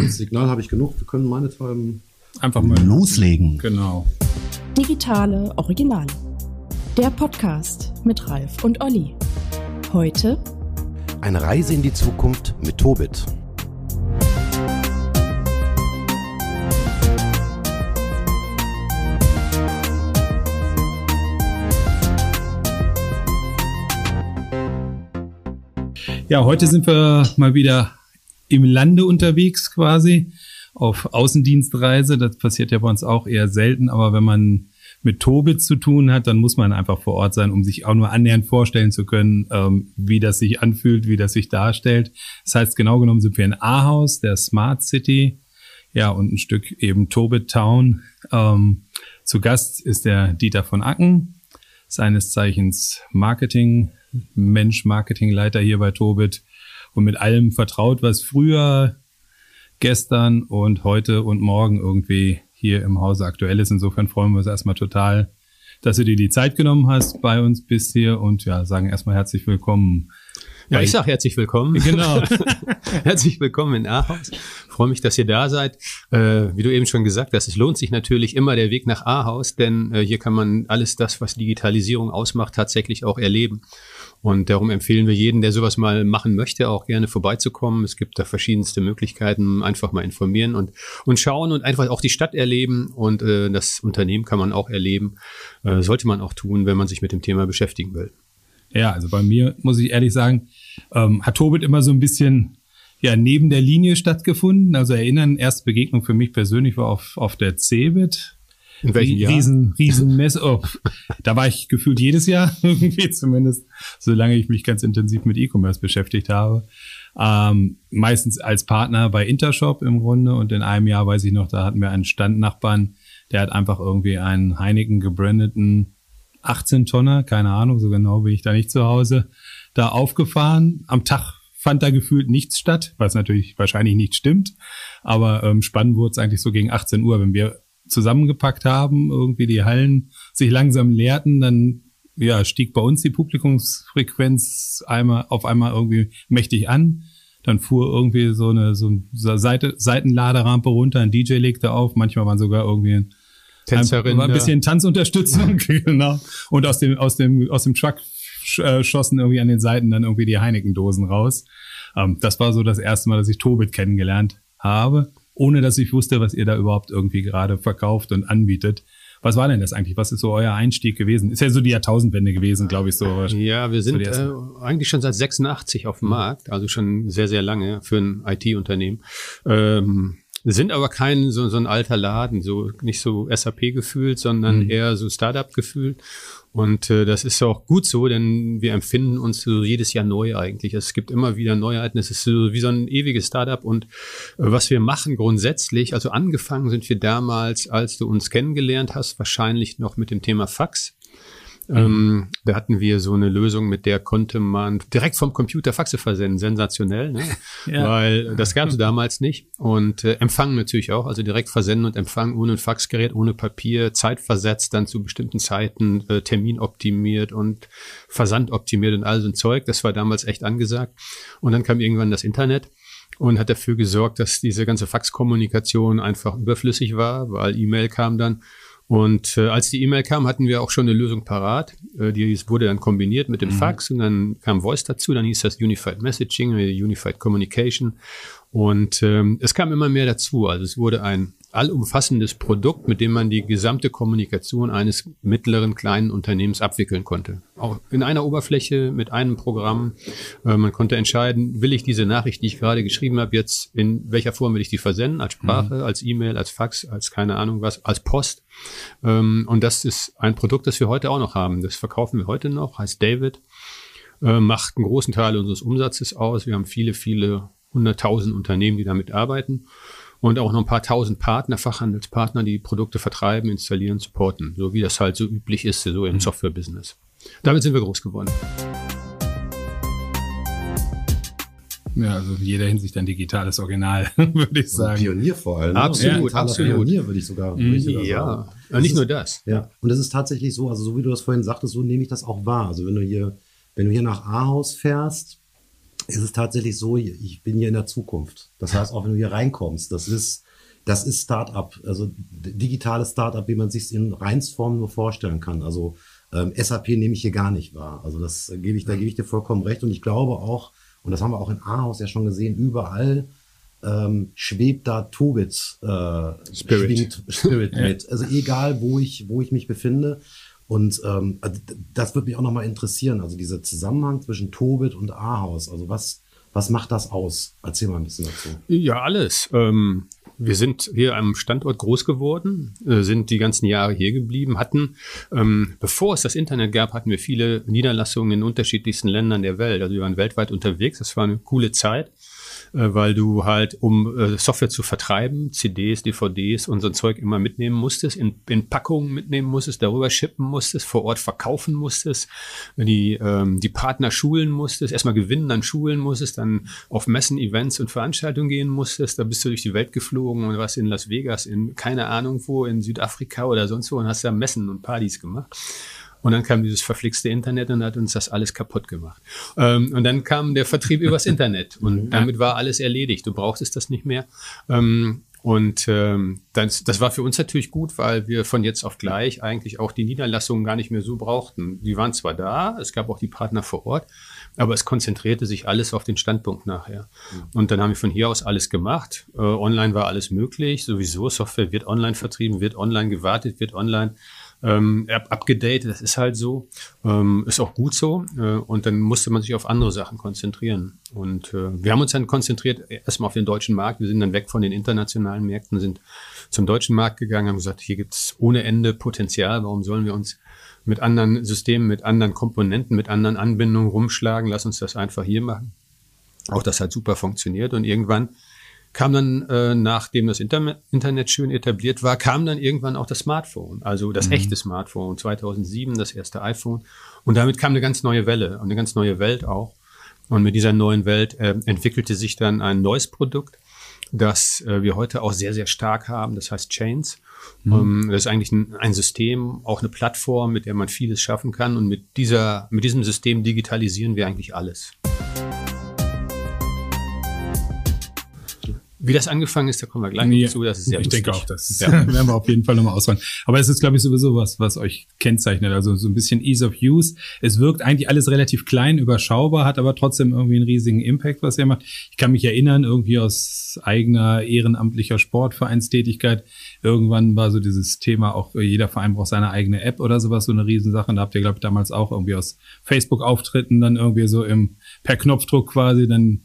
Das Signal habe ich genug. Wir können meinetwegen einfach mal loslegen. Genau. Digitale Originale. Der Podcast mit Ralf und Olli. Heute eine Reise in die Zukunft mit Tobit. Ja, heute sind wir mal wieder im Lande unterwegs quasi auf Außendienstreise. Das passiert ja bei uns auch eher selten, aber wenn man mit Tobit zu tun hat, dann muss man einfach vor Ort sein, um sich auch nur annähernd vorstellen zu können, ähm, wie das sich anfühlt, wie das sich darstellt. Das heißt, genau genommen sind wir in Ahaus, der Smart City, ja, und ein Stück eben Tobit Town. Ähm, zu Gast ist der Dieter von Acken, seines Zeichens Marketing, Mensch, Marketingleiter hier bei Tobit und mit allem vertraut, was früher, gestern und heute und morgen irgendwie hier im Hause aktuell ist. Insofern freuen wir uns erstmal total, dass du dir die Zeit genommen hast bei uns bis hier und ja, sagen erstmal herzlich willkommen. Ja, ich sage herzlich willkommen. Genau. herzlich willkommen in Ahaus. Freue mich, dass ihr da seid. Äh, wie du eben schon gesagt hast, es lohnt sich natürlich immer der Weg nach Ahaus, denn äh, hier kann man alles das, was Digitalisierung ausmacht, tatsächlich auch erleben. Und darum empfehlen wir jeden, der sowas mal machen möchte, auch gerne vorbeizukommen. Es gibt da verschiedenste Möglichkeiten, einfach mal informieren und, und schauen und einfach auch die Stadt erleben. Und äh, das Unternehmen kann man auch erleben. Äh, sollte man auch tun, wenn man sich mit dem Thema beschäftigen will. Ja, also bei mir muss ich ehrlich sagen, ähm, hat Tobit immer so ein bisschen ja neben der Linie stattgefunden. Also erinnern, erste Begegnung für mich persönlich war auf, auf der CeBIT in welchem Jahr? Riesen, Riesenmesse. Oh, da war ich gefühlt jedes Jahr, irgendwie zumindest, solange ich mich ganz intensiv mit E-Commerce beschäftigt habe. Ähm, meistens als Partner bei Intershop im Grunde. Und in einem Jahr weiß ich noch, da hatten wir einen Standnachbarn, der hat einfach irgendwie einen Heineken gebrandeten 18 Tonner, keine Ahnung, so genau bin ich da nicht zu Hause, da aufgefahren. Am Tag fand da gefühlt nichts statt, was natürlich wahrscheinlich nicht stimmt. Aber ähm, spannend wurde es eigentlich so gegen 18 Uhr, wenn wir zusammengepackt haben, irgendwie die Hallen sich langsam leerten, dann ja, stieg bei uns die Publikumsfrequenz einmal auf einmal irgendwie mächtig an. Dann fuhr irgendwie so eine, so eine Seite, Seitenladerampe runter, ein DJ legte auf, manchmal waren sogar irgendwie ein, Tänzerin, ein, ein bisschen Tanzunterstützung, genau. Und aus dem, aus dem, aus dem Truck äh, schossen irgendwie an den Seiten dann irgendwie die Heineken-Dosen raus. Ähm, das war so das erste Mal, dass ich Tobit kennengelernt habe ohne dass ich wusste, was ihr da überhaupt irgendwie gerade verkauft und anbietet. Was war denn das eigentlich? Was ist so euer Einstieg gewesen? Ist ja so die Jahrtausendwende gewesen, glaube ich so. Ja, wir sind äh, eigentlich schon seit 86 auf dem Markt, also schon sehr, sehr lange für ein IT-Unternehmen. Ähm, sind aber kein so, so ein alter Laden, so nicht so SAP gefühlt, sondern mhm. eher so Startup gefühlt. Und äh, das ist auch gut so, denn wir empfinden uns so jedes Jahr neu eigentlich. Es gibt immer wieder Neuheiten. Es ist so wie so ein ewiges Startup. Und äh, was wir machen grundsätzlich, also angefangen sind wir damals, als du uns kennengelernt hast, wahrscheinlich noch mit dem Thema Fax. Ähm, da hatten wir so eine Lösung, mit der konnte man direkt vom Computer Faxe versenden. Sensationell, ne? ja. weil das gab es damals nicht. Und äh, empfangen natürlich auch, also direkt versenden und empfangen ohne ein Faxgerät, ohne Papier, zeitversetzt, dann zu bestimmten Zeiten, äh, Termin optimiert und Versand optimiert und all so ein Zeug. Das war damals echt angesagt. Und dann kam irgendwann das Internet und hat dafür gesorgt, dass diese ganze Faxkommunikation einfach überflüssig war, weil E-Mail kam dann und äh, als die E-Mail kam, hatten wir auch schon eine Lösung parat. Äh, die wurde dann kombiniert mit dem mhm. Fax und dann kam Voice dazu. Dann hieß das Unified Messaging, äh, Unified Communication. Und ähm, es kam immer mehr dazu. Also es wurde ein allumfassendes Produkt, mit dem man die gesamte Kommunikation eines mittleren kleinen Unternehmens abwickeln konnte. Auch in einer Oberfläche mit einem Programm. Äh, man konnte entscheiden, will ich diese Nachricht, die ich gerade geschrieben habe, jetzt in welcher Form will ich die versenden? Als Sprache, mhm. als E-Mail, als Fax, als keine Ahnung was, als Post. Ähm, und das ist ein Produkt, das wir heute auch noch haben. Das verkaufen wir heute noch, heißt David, äh, macht einen großen Teil unseres Umsatzes aus. Wir haben viele, viele hunderttausend Unternehmen, die damit arbeiten und auch noch ein paar tausend Partner, Fachhandelspartner, die Produkte vertreiben, installieren, supporten, so wie das halt so üblich ist, so im mhm. Software-Business. Damit sind wir groß geworden. Ja, also in jeder Hinsicht ein digitales Original, würde ich sagen. Pionier vor allem. Absolut, ja, absolut. Pionier würde ich sogar, würde ich sogar ja. sagen. Ja, nicht nur das. Ja, und das ist tatsächlich so, also so wie du das vorhin sagtest, so nehme ich das auch wahr. Also wenn du hier, wenn du hier nach Ahaus fährst, ist es tatsächlich so, ich bin hier in der Zukunft. Das heißt, auch wenn du hier reinkommst, das ist, das ist Startup, also digitales Startup, wie man sich in Reinsform nur vorstellen kann. Also ähm, SAP nehme ich hier gar nicht wahr. Also das gebe ich, da gebe ich dir vollkommen recht. Und ich glaube auch, und das haben wir auch in Ahaus ja schon gesehen, überall ähm, schwebt da Tobit äh, Spirit, Spirit mit. Also egal, wo ich, wo ich mich befinde. Und ähm, also das würde mich auch nochmal interessieren. Also dieser Zusammenhang zwischen Tobit und Ahaus. Also was, was macht das aus? Erzähl mal ein bisschen dazu. Ja, alles. Ähm, wir sind hier am Standort groß geworden, äh, sind die ganzen Jahre hier geblieben, hatten, ähm, bevor es das Internet gab, hatten wir viele Niederlassungen in unterschiedlichsten Ländern der Welt. Also wir waren weltweit unterwegs. Das war eine coole Zeit. Äh, weil du halt, um äh, Software zu vertreiben, CDs, DVDs und so ein Zeug immer mitnehmen musstest, in, in Packungen mitnehmen musstest, darüber shippen musstest, vor Ort verkaufen musstest, die, ähm, die Partner schulen musstest, erstmal gewinnen, dann schulen musstest, dann auf Messen, Events und Veranstaltungen gehen musstest, da bist du durch die Welt geflogen und warst in Las Vegas, in keine Ahnung wo, in Südafrika oder sonst wo und hast da Messen und Partys gemacht. Und dann kam dieses verflixte Internet und hat uns das alles kaputt gemacht. Ähm, und dann kam der Vertrieb übers Internet und damit war alles erledigt. Du brauchtest das nicht mehr. Ähm, und ähm, das, das war für uns natürlich gut, weil wir von jetzt auf gleich eigentlich auch die Niederlassungen gar nicht mehr so brauchten. Die waren zwar da, es gab auch die Partner vor Ort, aber es konzentrierte sich alles auf den Standpunkt nachher. Und dann haben wir von hier aus alles gemacht. Äh, online war alles möglich, sowieso. Software wird online vertrieben, wird online gewartet, wird online ähm, abgedatet. Das ist halt so. Ähm, ist auch gut so. Äh, und dann musste man sich auf andere Sachen konzentrieren. Und äh, wir haben uns dann konzentriert erstmal auf den deutschen Markt. Wir sind dann weg von den internationalen Märkten, sind zum deutschen Markt gegangen, haben gesagt, hier gibt's ohne Ende Potenzial. Warum sollen wir uns mit anderen Systemen, mit anderen Komponenten, mit anderen Anbindungen rumschlagen? Lass uns das einfach hier machen. Auch das hat super funktioniert. Und irgendwann kam dann, äh, nachdem das Inter Internet schön etabliert war, kam dann irgendwann auch das Smartphone, also das mhm. echte Smartphone, 2007 das erste iPhone. Und damit kam eine ganz neue Welle und eine ganz neue Welt auch. Und mit dieser neuen Welt äh, entwickelte sich dann ein neues Produkt, das äh, wir heute auch sehr, sehr stark haben. Das heißt Chains. Mhm. Um, ähm, das ist eigentlich ein, ein, System, auch eine Plattform, mit der man vieles schaffen kann. Und mit dieser, mit diesem System digitalisieren wir eigentlich alles. Wie das angefangen ist, da kommen wir gleich ja, zu. Das ist sehr ich lustig. denke auch, das ja. werden wir auf jeden Fall nochmal ausräumen. Aber es ist, glaube ich, sowieso was, was euch kennzeichnet. Also so ein bisschen Ease of Use. Es wirkt eigentlich alles relativ klein, überschaubar, hat aber trotzdem irgendwie einen riesigen Impact, was ihr macht. Ich kann mich erinnern, irgendwie aus eigener ehrenamtlicher Sportvereinstätigkeit. Irgendwann war so dieses Thema auch, jeder Verein braucht seine eigene App oder sowas, so eine Riesensache. Und da habt ihr, glaube ich, damals auch irgendwie aus Facebook-Auftritten dann irgendwie so im, per Knopfdruck quasi dann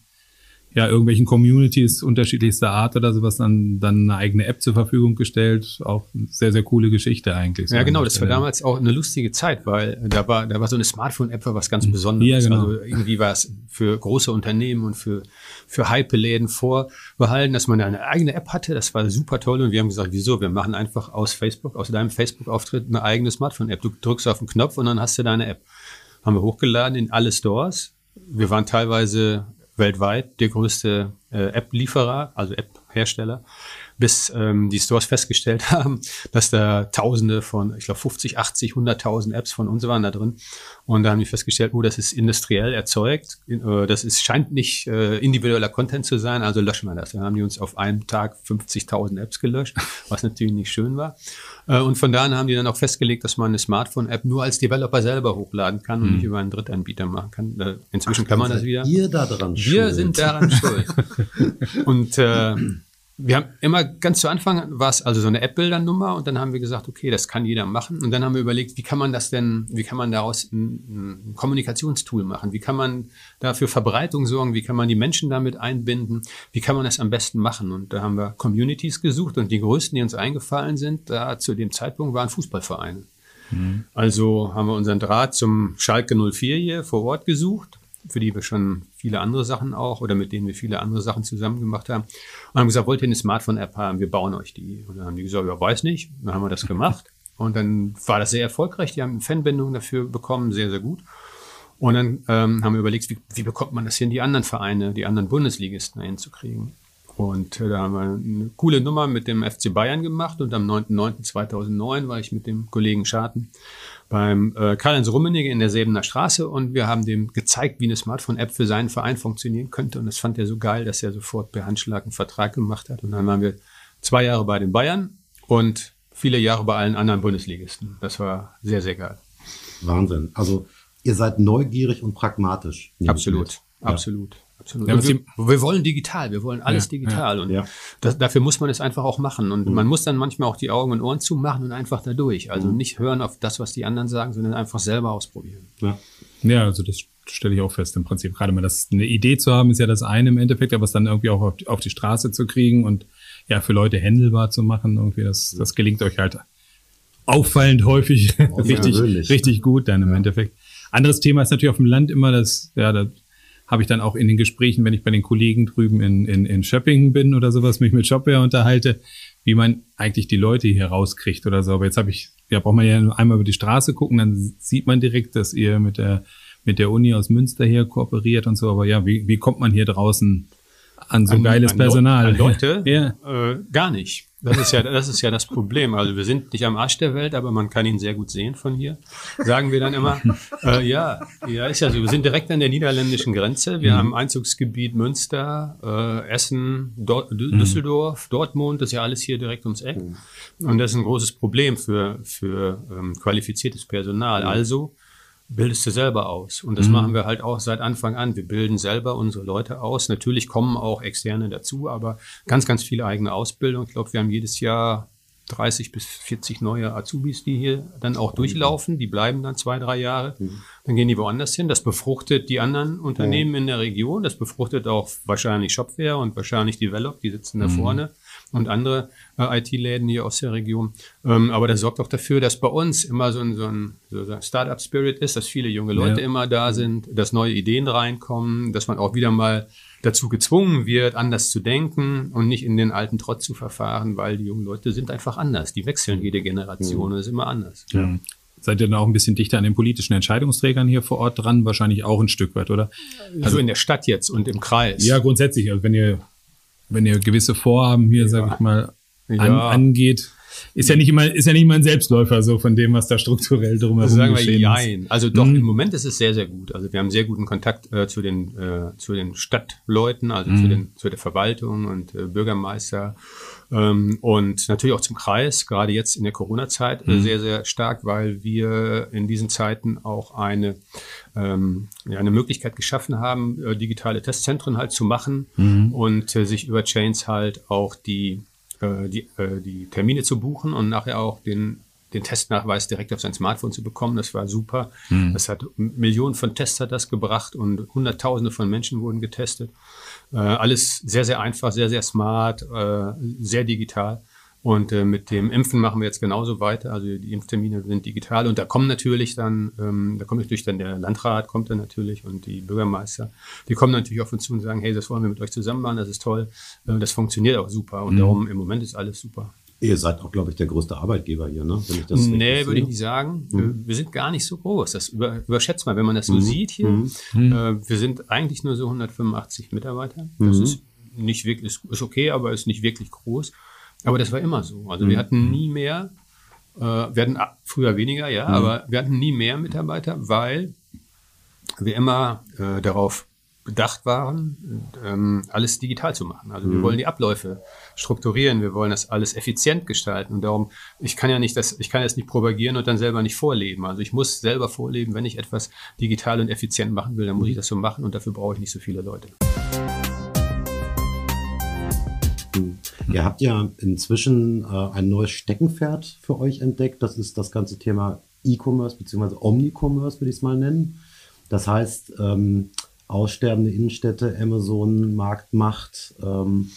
ja, irgendwelchen Communities unterschiedlichster Art oder sowas dann, dann eine eigene App zur Verfügung gestellt. Auch sehr, sehr coole Geschichte eigentlich. Ja, genau. Das war damals auch eine lustige Zeit, weil da war, da war so eine Smartphone-App was ganz Besonderes. Ja, genau. Also irgendwie war es für große Unternehmen und für, für Hype-Läden vorbehalten, dass man eine eigene App hatte. Das war super toll. Und wir haben gesagt, wieso? Wir machen einfach aus Facebook, aus deinem Facebook-Auftritt eine eigene Smartphone-App. Du drückst auf den Knopf und dann hast du deine App. Haben wir hochgeladen in alle Stores. Wir waren teilweise weltweit der größte äh, App-Lieferer, also App-Hersteller, bis ähm, die Stores festgestellt haben, dass da Tausende von, ich glaube 50, 80, 100.000 Apps von uns waren da drin. Und da haben die festgestellt, oh, das ist industriell erzeugt, äh, das ist, scheint nicht äh, individueller Content zu sein, also löschen wir das. Dann haben die uns auf einem Tag 50.000 Apps gelöscht, was natürlich nicht schön war. Äh, und von da an haben die dann auch festgelegt, dass man eine Smartphone-App nur als Developer selber hochladen kann und mhm. nicht über einen Drittanbieter machen kann. Äh, inzwischen Ach, kann man das wieder. Ihr daran Wir schuld. sind daran schuld. und äh, wir haben immer ganz zu Anfang war es also so eine App-Bildernummer und dann haben wir gesagt, okay, das kann jeder machen. Und dann haben wir überlegt, wie kann man das denn, wie kann man daraus ein, ein Kommunikationstool machen? Wie kann man da für Verbreitung sorgen? Wie kann man die Menschen damit einbinden? Wie kann man das am besten machen? Und da haben wir Communities gesucht und die größten, die uns eingefallen sind, da zu dem Zeitpunkt waren Fußballvereine. Mhm. Also haben wir unseren Draht zum Schalke 04 hier vor Ort gesucht für die wir schon viele andere Sachen auch oder mit denen wir viele andere Sachen zusammen gemacht haben. Und haben gesagt, wollt ihr eine Smartphone-App haben? Wir bauen euch die. Und dann haben die gesagt, ja, weiß nicht. Und dann haben wir das gemacht. Und dann war das sehr erfolgreich. Die haben eine Fanbindung dafür bekommen, sehr, sehr gut. Und dann ähm, haben wir überlegt, wie, wie bekommt man das hin, die anderen Vereine, die anderen Bundesligisten hinzukriegen. Und äh, da haben wir eine coole Nummer mit dem FC Bayern gemacht und am 9.9.2009 war ich mit dem Kollegen Scharten beim äh, Karl-Heinz Rummenigge in der Säbener Straße und wir haben dem gezeigt, wie eine Smartphone-App für seinen Verein funktionieren könnte. Und das fand er so geil, dass er sofort per Handschlag einen Vertrag gemacht hat. Und dann waren wir zwei Jahre bei den Bayern und viele Jahre bei allen anderen Bundesligisten. Das war sehr, sehr geil. Wahnsinn. Also ihr seid neugierig und pragmatisch. Absolut, absolut. Absolut. Ja, wir, wir, wollen digital, wir wollen alles ja, digital. und das, dafür muss man es einfach auch machen. Und mhm. man muss dann manchmal auch die Augen und Ohren zumachen und einfach da durch. Also mhm. nicht hören auf das, was die anderen sagen, sondern einfach selber ausprobieren. Ja, ja also das stelle ich auch fest im Prinzip. Gerade mal das, eine Idee zu haben, ist ja das eine im Endeffekt, aber es dann irgendwie auch auf die, auf die Straße zu kriegen und ja, für Leute händelbar zu machen, irgendwie, das, das gelingt euch halt auffallend häufig richtig, richtig gut dann im Endeffekt. Anderes Thema ist natürlich auf dem Land immer das, ja, da habe ich dann auch in den Gesprächen, wenn ich bei den Kollegen drüben in, in, in Schöppingen bin oder sowas, mich mit Shopware unterhalte, wie man eigentlich die Leute hier rauskriegt oder so. Aber jetzt habe ich, ja, braucht man ja einmal über die Straße gucken, dann sieht man direkt, dass ihr mit der, mit der Uni aus Münster hier kooperiert und so. Aber ja, wie, wie kommt man hier draußen an so an, geiles an Personal? an Leute? ja. Äh, gar nicht. Das ist ja, das ist ja das Problem. Also wir sind nicht am Arsch der Welt, aber man kann ihn sehr gut sehen von hier. Sagen wir dann immer. Äh, ja, ja, ist ja so. Wir sind direkt an der niederländischen Grenze. Wir mhm. haben Einzugsgebiet Münster, äh, Essen, Dort, mhm. Düsseldorf, Dortmund. Das ist ja alles hier direkt ums Eck. Mhm. Und das ist ein großes Problem für für ähm, qualifiziertes Personal. Mhm. Also bildest du selber aus. Und das mhm. machen wir halt auch seit Anfang an. Wir bilden selber unsere Leute aus. Natürlich kommen auch Externe dazu, aber ganz, ganz viele eigene Ausbildung. Ich glaube, wir haben jedes Jahr 30 bis 40 neue Azubis, die hier dann auch durchlaufen. Die bleiben dann zwei, drei Jahre. Mhm. Dann gehen die woanders hin. Das befruchtet die anderen Unternehmen in der Region. Das befruchtet auch wahrscheinlich Shopware und wahrscheinlich Develop. Die sitzen da mhm. vorne und andere äh, IT-Läden hier aus der Region. Ähm, aber das sorgt auch dafür, dass bei uns immer so ein, so ein, so ein Startup-Spirit ist, dass viele junge Leute ja. immer da sind, dass neue Ideen reinkommen, dass man auch wieder mal dazu gezwungen wird, anders zu denken und nicht in den alten Trott zu verfahren, weil die jungen Leute sind einfach anders. Die wechseln jede Generation mhm. ist immer anders. Ja. Seid ihr dann auch ein bisschen dichter an den politischen Entscheidungsträgern hier vor Ort dran? Wahrscheinlich auch ein Stück weit, oder? Also in der Stadt jetzt und im Kreis. Ja, grundsätzlich. Also wenn ihr wenn ihr gewisse Vorhaben hier, ja. sag ich mal, an, angeht. Ist ja nicht immer, ist ja nicht immer ein Selbstläufer so von dem, was da strukturell drumherum also sagen wir jein. Also doch, mhm. im Moment ist es sehr, sehr gut. Also wir haben sehr guten Kontakt äh, zu den, äh, zu den Stadtleuten, also mhm. zu den, zu der Verwaltung und äh, Bürgermeister ähm, und natürlich auch zum Kreis, gerade jetzt in der Corona-Zeit mhm. sehr, sehr stark, weil wir in diesen Zeiten auch eine, ähm, ja, eine Möglichkeit geschaffen haben, äh, digitale Testzentren halt zu machen mhm. und äh, sich über Chains halt auch die, äh, die, äh, die Termine zu buchen und nachher auch den den Testnachweis direkt auf sein Smartphone zu bekommen. Das war super. Mhm. Das hat Millionen von Tests hat das gebracht und Hunderttausende von Menschen wurden getestet. Äh, alles sehr, sehr einfach, sehr, sehr smart, äh, sehr digital. Und äh, mit dem Impfen machen wir jetzt genauso weiter. Also die Impftermine sind digital und da kommen natürlich dann, ähm, da kommt natürlich dann der Landrat, kommt dann natürlich und die Bürgermeister, die kommen natürlich auf uns zu und sagen, hey, das wollen wir mit euch zusammen machen, das ist toll, äh, das funktioniert auch super und mhm. darum im Moment ist alles super. Ihr seid auch, glaube ich, der größte Arbeitgeber hier, ne? Wenn ich das nee, würde ich nicht sagen. Mhm. Wir sind gar nicht so groß. Das über, überschätzt mal, wenn man das so mhm. sieht hier. Mhm. Äh, wir sind eigentlich nur so 185 Mitarbeiter. Das mhm. ist nicht wirklich, ist okay, aber ist nicht wirklich groß. Aber das war immer so. Also wir mhm. hatten nie mehr, äh, wir hatten früher weniger, ja, mhm. aber wir hatten nie mehr Mitarbeiter, weil wir immer äh, darauf bedacht waren, ähm, alles digital zu machen. Also wir wollen die Abläufe strukturieren, wir wollen das alles effizient gestalten und darum, ich kann ja nicht das, ich kann das nicht propagieren und dann selber nicht vorleben. Also ich muss selber vorleben, wenn ich etwas digital und effizient machen will, dann muss ich das so machen und dafür brauche ich nicht so viele Leute. Hm. Ihr habt ja inzwischen äh, ein neues Steckenpferd für euch entdeckt. Das ist das ganze Thema E-Commerce bzw. Omnicommerce, würde ich es mal nennen. Das heißt, ähm, aussterbende Innenstädte, Amazon, Marktmacht, ähm,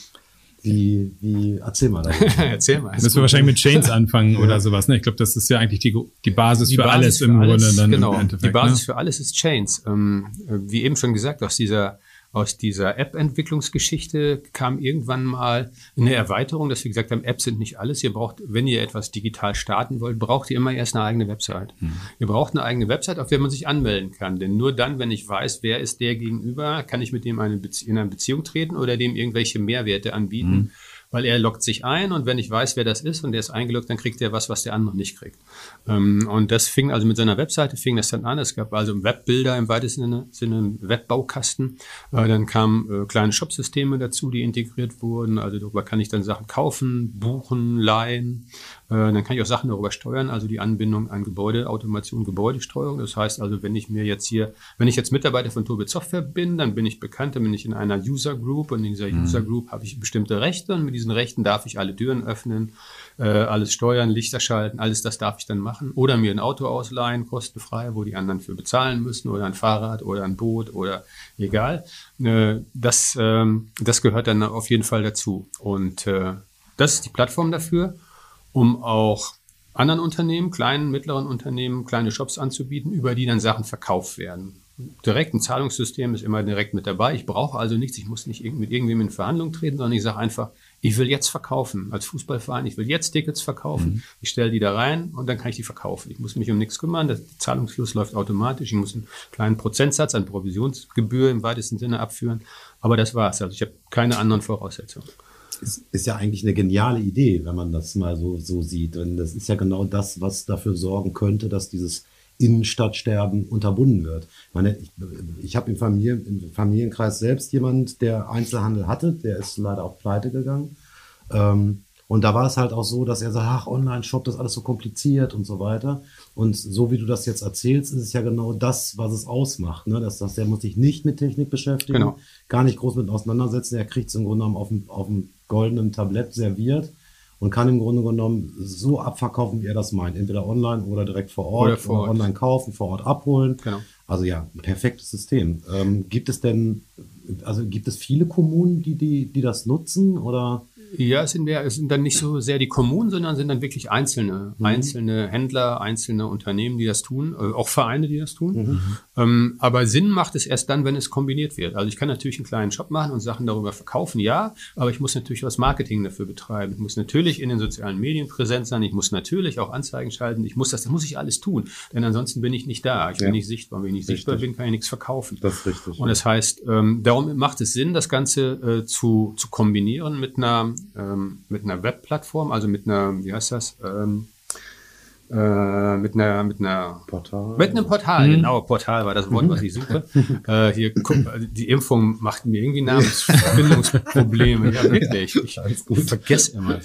wie, wie, erzähl mal. erzähl mal. Müssen wir wahrscheinlich mit Chains anfangen ja. oder sowas. Ne? Ich glaube, das ist ja eigentlich die, die Basis die für Basis alles für im alles, Grunde dann genau. im Endeffekt. Die Basis ne? für alles ist Chains. Ähm, wie eben schon gesagt, aus dieser aus dieser App-Entwicklungsgeschichte kam irgendwann mal eine Erweiterung, dass wir gesagt haben, Apps sind nicht alles. Ihr braucht, wenn ihr etwas digital starten wollt, braucht ihr immer erst eine eigene Website. Mhm. Ihr braucht eine eigene Website, auf der man sich anmelden kann. Denn nur dann, wenn ich weiß, wer ist der gegenüber, kann ich mit dem eine in eine Beziehung treten oder dem irgendwelche Mehrwerte anbieten. Mhm weil er loggt sich ein und wenn ich weiß, wer das ist und der ist eingeloggt, dann kriegt er was, was der andere nicht kriegt. Ähm, und das fing also mit seiner Webseite, fing das dann an. Es gab also Webbilder im weitesten Sinne, Sinne einen Webbaukasten. Äh, dann kamen äh, kleine Shopsysteme dazu, die integriert wurden. Also darüber kann ich dann Sachen kaufen, buchen, leihen. Äh, dann kann ich auch Sachen darüber steuern, also die Anbindung an Gebäudeautomation, Gebäudesteuerung. Das heißt also, wenn ich mir jetzt hier, wenn ich jetzt Mitarbeiter von Tobit Software bin, dann bin ich bekannt, dann bin ich in einer User Group und in dieser mhm. User Group habe ich bestimmte Rechte und mit diesen Rechten darf ich alle Türen öffnen, äh, alles steuern, Lichter schalten, alles das darf ich dann machen. Oder mir ein Auto ausleihen, kostenfrei, wo die anderen für bezahlen müssen oder ein Fahrrad oder ein Boot oder egal. Äh, das, äh, das gehört dann auf jeden Fall dazu. Und äh, das ist die Plattform dafür, um auch anderen Unternehmen, kleinen, mittleren Unternehmen, kleine Shops anzubieten, über die dann Sachen verkauft werden direkt ein Zahlungssystem ist immer direkt mit dabei. Ich brauche also nichts, ich muss nicht mit irgendwem in Verhandlung treten, sondern ich sage einfach, ich will jetzt verkaufen als Fußballverein, ich will jetzt Tickets verkaufen, mhm. ich stelle die da rein und dann kann ich die verkaufen. Ich muss mich um nichts kümmern, der Zahlungsfluss läuft automatisch, ich muss einen kleinen Prozentsatz an Provisionsgebühr im weitesten Sinne abführen, aber das war's. Also ich habe keine anderen Voraussetzungen. Ist, ist ja eigentlich eine geniale Idee, wenn man das mal so, so sieht. Und das ist ja genau das, was dafür sorgen könnte, dass dieses Innenstadtsterben unterbunden wird. Ich, meine, ich, ich habe im, Familie, im Familienkreis selbst jemand, der Einzelhandel hatte, der ist leider auch pleite gegangen. Ähm, und da war es halt auch so, dass er sagt, ach, Online-Shop, das ist alles so kompliziert und so weiter. Und so wie du das jetzt erzählst, ist es ja genau das, was es ausmacht. Ne? Dass, dass der muss sich nicht mit Technik beschäftigen, genau. gar nicht groß mit auseinandersetzen. Er kriegt es im Grunde genommen auf dem, auf dem goldenen Tablett serviert und kann im Grunde genommen so abverkaufen, wie er das meint. Entweder online oder direkt vor Ort oder, vor Ort. oder online kaufen, vor Ort abholen. Genau. Also ja, ein perfektes System. Ähm, gibt es denn, also gibt es viele Kommunen, die, die, die das nutzen oder? Ja, es sind, mehr, es sind dann nicht so sehr die Kommunen, sondern sind dann wirklich einzelne, mhm. einzelne Händler, einzelne Unternehmen, die das tun, äh, auch Vereine, die das tun. Mhm. Ähm, aber Sinn macht es erst dann, wenn es kombiniert wird. Also ich kann natürlich einen kleinen Shop machen und Sachen darüber verkaufen, ja, aber ich muss natürlich was Marketing dafür betreiben. Ich muss natürlich in den sozialen Medien präsent sein, ich muss natürlich auch Anzeigen schalten, ich muss das, das muss ich alles tun, denn ansonsten bin ich nicht da, ich ja. bin nicht sichtbar. Wenn ich nicht richtig. sichtbar bin, kann ich nichts verkaufen. Das ist richtig. Und das heißt, ähm, darum macht es Sinn, das Ganze äh, zu, zu kombinieren mit einer ähm, mit einer Webplattform, also mit einer, wie heißt das? Ähm, äh, mit einer mit einer Portal. Mit einem Portal, mhm. genau, Portal war das Wort, was ich suche. äh, hier guck, die Impfung macht mir irgendwie Namensfindungsprobleme. ja, wirklich. Ich, ich vergesse immer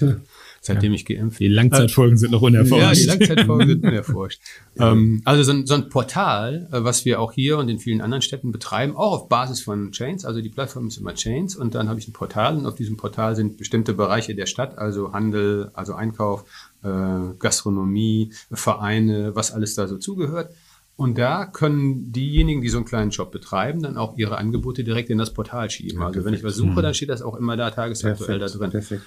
seitdem ich geimpft bin. Die Langzeitfolgen äh, sind noch unerforscht. Ja, die Langzeitfolgen sind unerforscht. ähm, also so ein, so ein Portal, äh, was wir auch hier und in vielen anderen Städten betreiben, auch auf Basis von Chains. Also die Plattform ist immer Chains und dann habe ich ein Portal und auf diesem Portal sind bestimmte Bereiche der Stadt, also Handel, also Einkauf, äh, Gastronomie, Vereine, was alles da so zugehört. Und da können diejenigen, die so einen kleinen Shop betreiben, dann auch ihre Angebote direkt in das Portal schieben. Ja, also wenn ich was suche, dann steht das auch immer da tagesaktuell perfekt, da drin. Perfekt.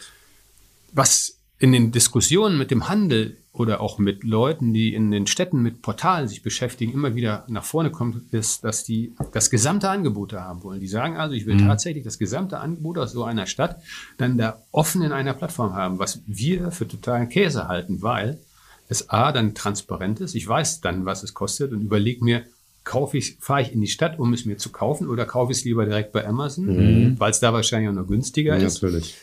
Was in den Diskussionen mit dem Handel oder auch mit Leuten, die in den Städten mit Portalen sich beschäftigen, immer wieder nach vorne kommt, ist, dass die das gesamte Angebot da haben wollen. Die sagen also, ich will mhm. tatsächlich das gesamte Angebot aus so einer Stadt dann da offen in einer Plattform haben, was wir für totalen Käse halten, weil es A dann transparent ist. Ich weiß dann, was es kostet und überlege mir, kaufe ich, fahre ich in die Stadt, um es mir zu kaufen oder kaufe ich es lieber direkt bei Amazon, mhm. weil es da wahrscheinlich auch noch günstiger ja, ist. Natürlich.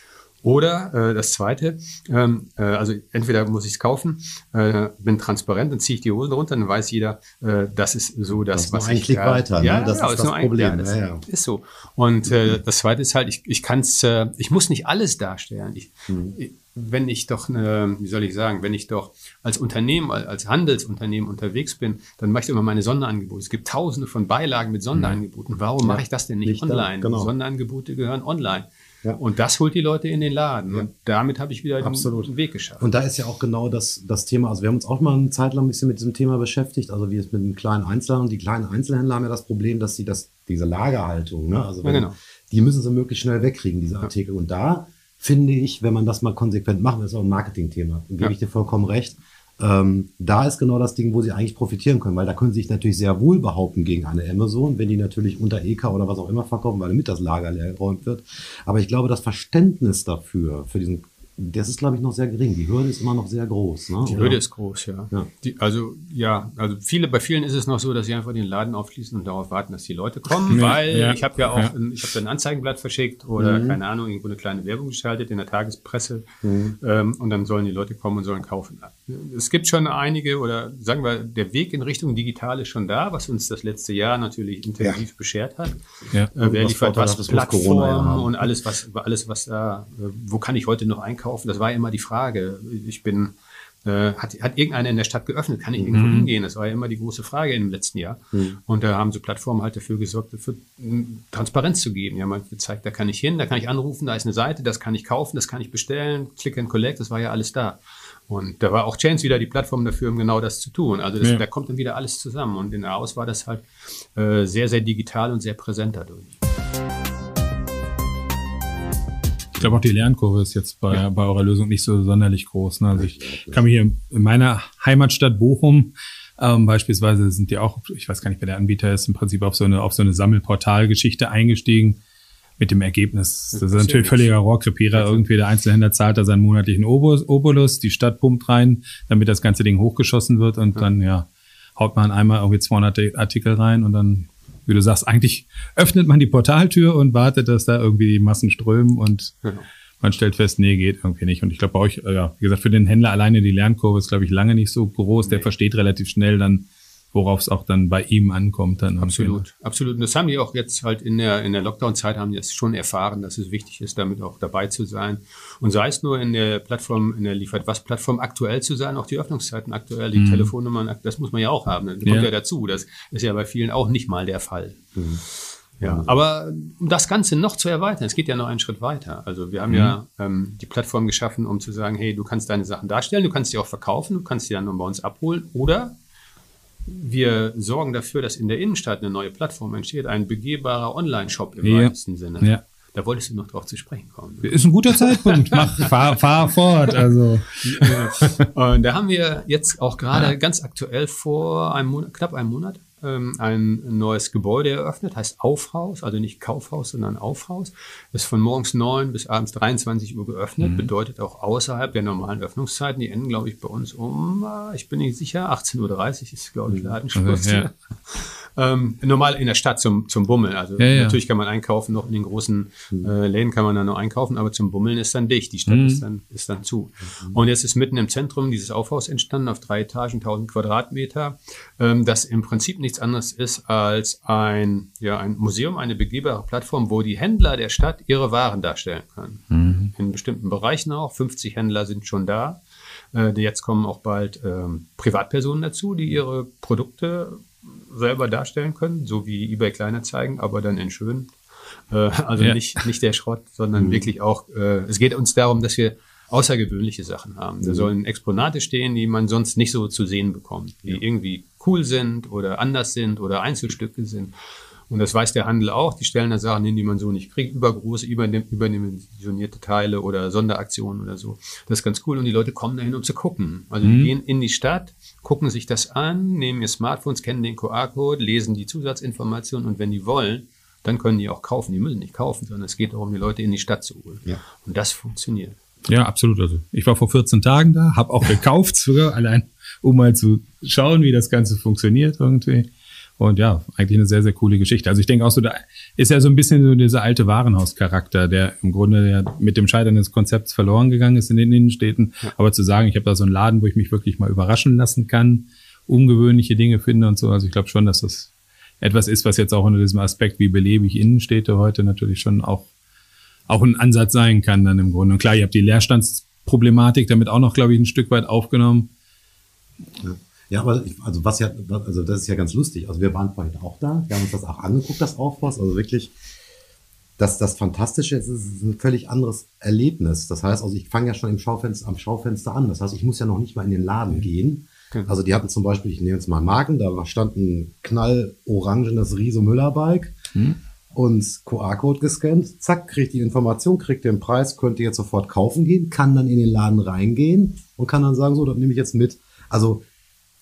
Oder äh, das zweite, ähm, äh, also entweder muss ich es kaufen, äh, bin transparent, dann ziehe ich die Hosen runter, dann weiß jeder, äh, das ist so das, das was ich Klick da, weiter. Ja, ne? das ja, ist das Problem. Ein, ja, das ja, ja. ist so. Und äh, das zweite ist halt, ich, ich kann es, äh, ich muss nicht alles darstellen. Ich, mhm. ich, wenn ich doch, eine, wie soll ich sagen, wenn ich doch als Unternehmen, als Handelsunternehmen unterwegs bin, dann mache ich immer meine Sonderangebote. Es gibt tausende von Beilagen mit Sonderangeboten. Warum mache ich das denn nicht, nicht online? Genau. Sonderangebote gehören online. Ja. Und das holt die Leute in den Laden. Ja. Und damit habe ich wieder Absolut. den Weg geschafft. Und da ist ja auch genau das, das Thema. Also wir haben uns auch mal eine Zeit lang ein bisschen mit diesem Thema beschäftigt. Also wie es mit den kleinen Einzelhändlern. Die kleinen Einzelhändler haben ja das Problem, dass sie das, diese Lagerhaltung, ne? Also wenn, ja, genau. die müssen sie möglichst schnell wegkriegen, diese Artikel. Und da finde ich, wenn man das mal konsequent macht, das ist auch ein Marketingthema. Gebe ich dir vollkommen recht ähm, da ist genau das Ding, wo sie eigentlich profitieren können, weil da können sie sich natürlich sehr wohl behaupten gegen eine Amazon, wenn die natürlich unter EK oder was auch immer verkaufen, weil damit das Lager leer geräumt wird. Aber ich glaube, das Verständnis dafür, für diesen das ist, glaube ich, noch sehr gering. Die Hürde ist immer noch sehr groß. Ne? Die Oder? Hürde ist groß, ja. Ja. Die, also ja, also viele, bei vielen ist es noch so, dass sie einfach den Laden aufschließen und darauf warten, dass die Leute kommen, weil ja, ich habe ja auch, ja. ein, ich habe da ein Anzeigenblatt verschickt oder Mhm. keine Ahnung, irgendwo eine kleine Werbung geschaltet in der Tagespresse ähm, und dann sollen die Leute kommen und sollen kaufen. Es gibt schon einige oder sagen wir, der Weg in Richtung digital ist schon da, was uns das letzte Jahr natürlich intensiv beschert hat. Ja. Äh, wer Was liefert was, ja Plattformen und alles, was, alles, was da, äh, wo kann ich heute noch einkaufen? Das war ja immer die Frage. Ich bin, äh, hat, hat irgendeiner in der Stadt geöffnet? Kann ich irgendwo hingehen? Das war ja immer die große Frage im letzten Jahr. Und da haben so Plattformen halt dafür gesorgt, mh, Transparenz zu geben. Die haben halt gezeigt, da kann ich hin, da kann ich anrufen, da ist eine Seite, das kann ich kaufen, das kann ich bestellen, Click and Collect, das war ja alles da. Und da war auch Chance wieder die Plattform dafür, um genau das zu tun. Also das, Ja. da kommt dann wieder alles zusammen. Und in der Aus war das halt äh, sehr, sehr digital und sehr präsent dadurch. Ich glaube auch die Lernkurve ist jetzt bei, bei eurer Lösung nicht so sonderlich groß. Ne? Also ich kann mich hier in meiner Heimatstadt Bochum ähm, beispielsweise sind die auch, ich weiß gar nicht, wer der Anbieter ist, im Prinzip auf so eine, auf so eine Sammelportalgeschichte eingestiegen mit dem Ergebnis. Das ist passiert natürlich völliger Rohrkrepierer. Irgendwie der Einzelhändler zahlt da seinen monatlichen Obolus, Obolus, die Stadt pumpt rein, damit das ganze Ding hochgeschossen wird und dann, ja, haut man einmal irgendwie 200 Artikel rein und dann, wie du sagst, eigentlich öffnet man die Portaltür und wartet, dass da irgendwie die Massen strömen und Genau. man stellt fest, nee, geht irgendwie nicht. Und ich glaube bei euch, äh, ja, wie gesagt, für den Händler alleine die Lernkurve ist, glaube ich, lange nicht so groß. Der versteht relativ schnell dann, worauf es auch dann bei ihm ankommt. Dann. Absolut, absolut. Und das haben die auch jetzt halt in der, in der Lockdown-Zeit haben die das schon erfahren, dass es wichtig ist, damit auch dabei zu sein. Und sei es nur in der Plattform, in der Liefert was Plattform aktuell zu sein, auch die Öffnungszeiten aktuell, die Telefonnummern, das muss man ja auch haben. Das kommt Ja. ja. dazu. Das ist ja bei vielen auch nicht mal der Fall. Ja, aber um das Ganze noch zu erweitern, es geht ja noch einen Schritt weiter. Also wir haben ja ähm, die Plattform geschaffen, um zu sagen, hey, du kannst deine Sachen darstellen, du kannst sie auch verkaufen, du kannst sie dann bei uns abholen oder wir sorgen dafür, dass in der Innenstadt eine neue Plattform entsteht, ein begehbarer Online-Shop im Ja. weitesten Sinne. Ja. Da wolltest du noch drauf zu sprechen kommen. Ist ein guter Zeitpunkt. Mach, fahr, fahr fort. Also. Und da haben wir jetzt auch gerade ganz aktuell vor einem Monat, knapp einem Monat ähm, ein neues Gebäude eröffnet, heißt Aufhaus, also nicht Kaufhaus, sondern Aufhaus. Ist von morgens 9 bis abends 23 Uhr geöffnet, Mhm. bedeutet auch außerhalb der normalen Öffnungszeiten. Die enden, glaube ich, bei uns um, äh, ich bin nicht sicher, 18.30 Uhr ist, glaube ich, Ladenschluss. Mhm. Also, ja. Ähm, normal in der Stadt zum, zum Bummeln. Also Ja, ja. natürlich kann man einkaufen, noch in den großen äh, Läden kann man dann noch einkaufen, aber zum Bummeln ist dann dicht. Die Stadt Mhm. ist, dann, ist dann zu. Und jetzt ist mitten im Zentrum dieses Aufhaus entstanden, auf drei Etagen, 1000 Quadratmeter, ähm, das im Prinzip nichts anderes ist als ein, ja, ein Museum, eine begehbare Plattform, wo die Händler der Stadt ihre Waren darstellen können. In bestimmten Bereichen auch. 50 Händler sind schon da. Äh, jetzt kommen auch bald ähm, Privatpersonen dazu, die ihre Produkte selber darstellen können, so wie eBay Kleinanzeigen, aber dann in schön. Äh, also Ja. nicht, nicht der Schrott, sondern wirklich auch, äh, es geht uns darum, dass wir außergewöhnliche Sachen haben. Da sollen Exponate stehen, die man sonst nicht so zu sehen bekommt, die irgendwie cool sind oder anders sind oder Einzelstücke sind. Und das weiß der Handel auch. Die stellen da Sachen hin, die man so nicht kriegt. Übergroße, überdim- überdimensionierte Teile oder Sonderaktionen oder so. Das ist ganz cool. Und die Leute kommen dahin, um zu gucken. Also die gehen in die Stadt, gucken sich das an, nehmen ihr Smartphone, scannen den QR-Code, lesen die Zusatzinformationen und wenn die wollen, dann können die auch kaufen. Die müssen nicht kaufen, sondern es geht darum, die Leute in die Stadt zu holen. Ja. Und das funktioniert. Ja, absolut. Also ich war vor 14 Tagen da, habe auch gekauft sogar, allein um mal zu schauen, wie das Ganze funktioniert irgendwie. Und ja, eigentlich eine sehr, sehr coole Geschichte. Also ich denke auch so, da ist ja so ein bisschen so dieser alte Warenhauscharakter, der im Grunde ja mit dem Scheitern des Konzepts verloren gegangen ist in den Innenstädten. Aber zu sagen, ich habe da so einen Laden, wo ich mich wirklich mal überraschen lassen kann, ungewöhnliche Dinge finde und so. Also ich glaube schon, dass das etwas ist, was jetzt auch unter diesem Aspekt, wie belebe ich Innenstädte heute natürlich schon auch auch ein Ansatz sein kann dann im Grunde. Und klar, ihr habt die Leerstandsproblematik damit auch noch, glaube ich, ein Stück weit aufgenommen. Ja, aber ich, also was ja, also das ist ja ganz lustig. Also wir waren vorhin auch da, wir haben uns das auch angeguckt, das Aufhaus. Also wirklich, das, das Fantastische ist, ist ein völlig anderes Erlebnis. Das heißt, also ich fange ja schon im Schaufenster, am Schaufenster an. Das heißt, ich muss ja noch nicht mal in den Laden gehen. Genau. Also die hatten zum Beispiel, ich nehme jetzt mal Marken, da stand ein knallorangenes Riso Müller Bike und QR-Code gescannt, zack, kriegt die Information, kriegt den Preis, könnte jetzt sofort kaufen gehen, kann dann in den Laden reingehen und kann dann sagen, so, das nehme ich jetzt mit. Also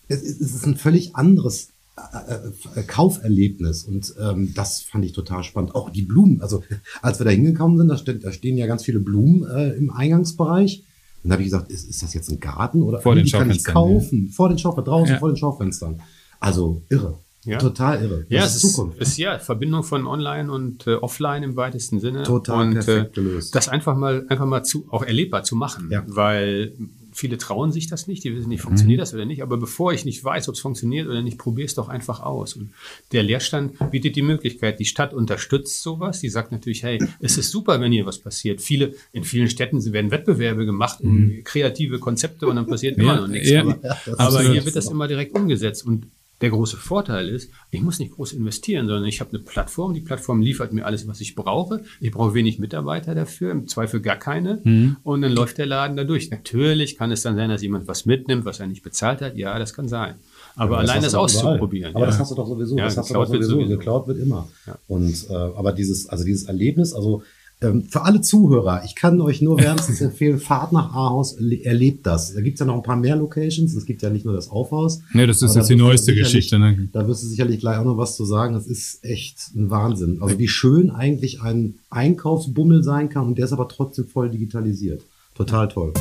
es, ist- ein völlig anderes äh, äh, Kauferlebnis und ähm, das fand ich total spannend. Auch die Blumen, also als wir da hingekommen sind, da, stehen, da stehen ja ganz viele Blumen äh, im Eingangsbereich. Und da habe ich gesagt, ist, ist das jetzt ein Garten oder Vor den die kann ich kaufen? Vor den Schaufenstern, draußen Ja. vor den Schaufenstern. Also irre. Ja. Total irre. Ja, das es ist, ist ja Verbindung von Online und äh, Offline im weitesten Sinne. Total und, perfekt äh, gelöst. Das einfach mal, einfach mal zu, auch erlebbar zu machen. Ja. Weil viele trauen sich das nicht, die wissen nicht, Mhm. funktioniert das oder nicht. Aber bevor ich nicht weiß, ob es funktioniert oder nicht, probier es doch einfach aus. Und der Leerstand bietet die Möglichkeit. Die Stadt unterstützt sowas. Die sagt natürlich, hey, es ist super, wenn hier was passiert. Viele, in vielen Städten werden Wettbewerbe gemacht um kreative Konzepte und dann passiert immer Ja, noch nichts. ja. aber Ja, aber hier wird das immer direkt umgesetzt. Und der große Vorteil ist, ich muss nicht groß investieren, sondern ich habe eine Plattform. Die Plattform liefert mir alles, was ich brauche. Ich brauche wenig Mitarbeiter dafür, im Zweifel gar keine. Mhm. Und dann läuft der Laden da durch. Natürlich kann es dann sein, dass jemand was mitnimmt, was er nicht bezahlt hat. Ja, das kann sein. Aber allein das, überall. auszuprobieren. Aber ja. das hast du doch sowieso. Ja, das hast du doch geklaut wird sowieso. sowieso. Geklaut wird immer. Ja. Und äh, aber dieses, also dieses Erlebnis, also ähm, für alle Zuhörer, ich kann euch nur wärmstens empfehlen, fahrt nach Ahaus, erle- erlebt das. Da gibt's ja noch ein paar mehr Locations. Es gibt ja nicht nur das Aufhaus. Ne, das ist jetzt da die neueste Geschichte. Ne? Da wirst du sicherlich gleich auch noch was zu sagen. Das ist echt ein Wahnsinn. Also wie schön eigentlich ein Einkaufsbummel sein kann und der ist aber trotzdem voll digitalisiert. Total toll.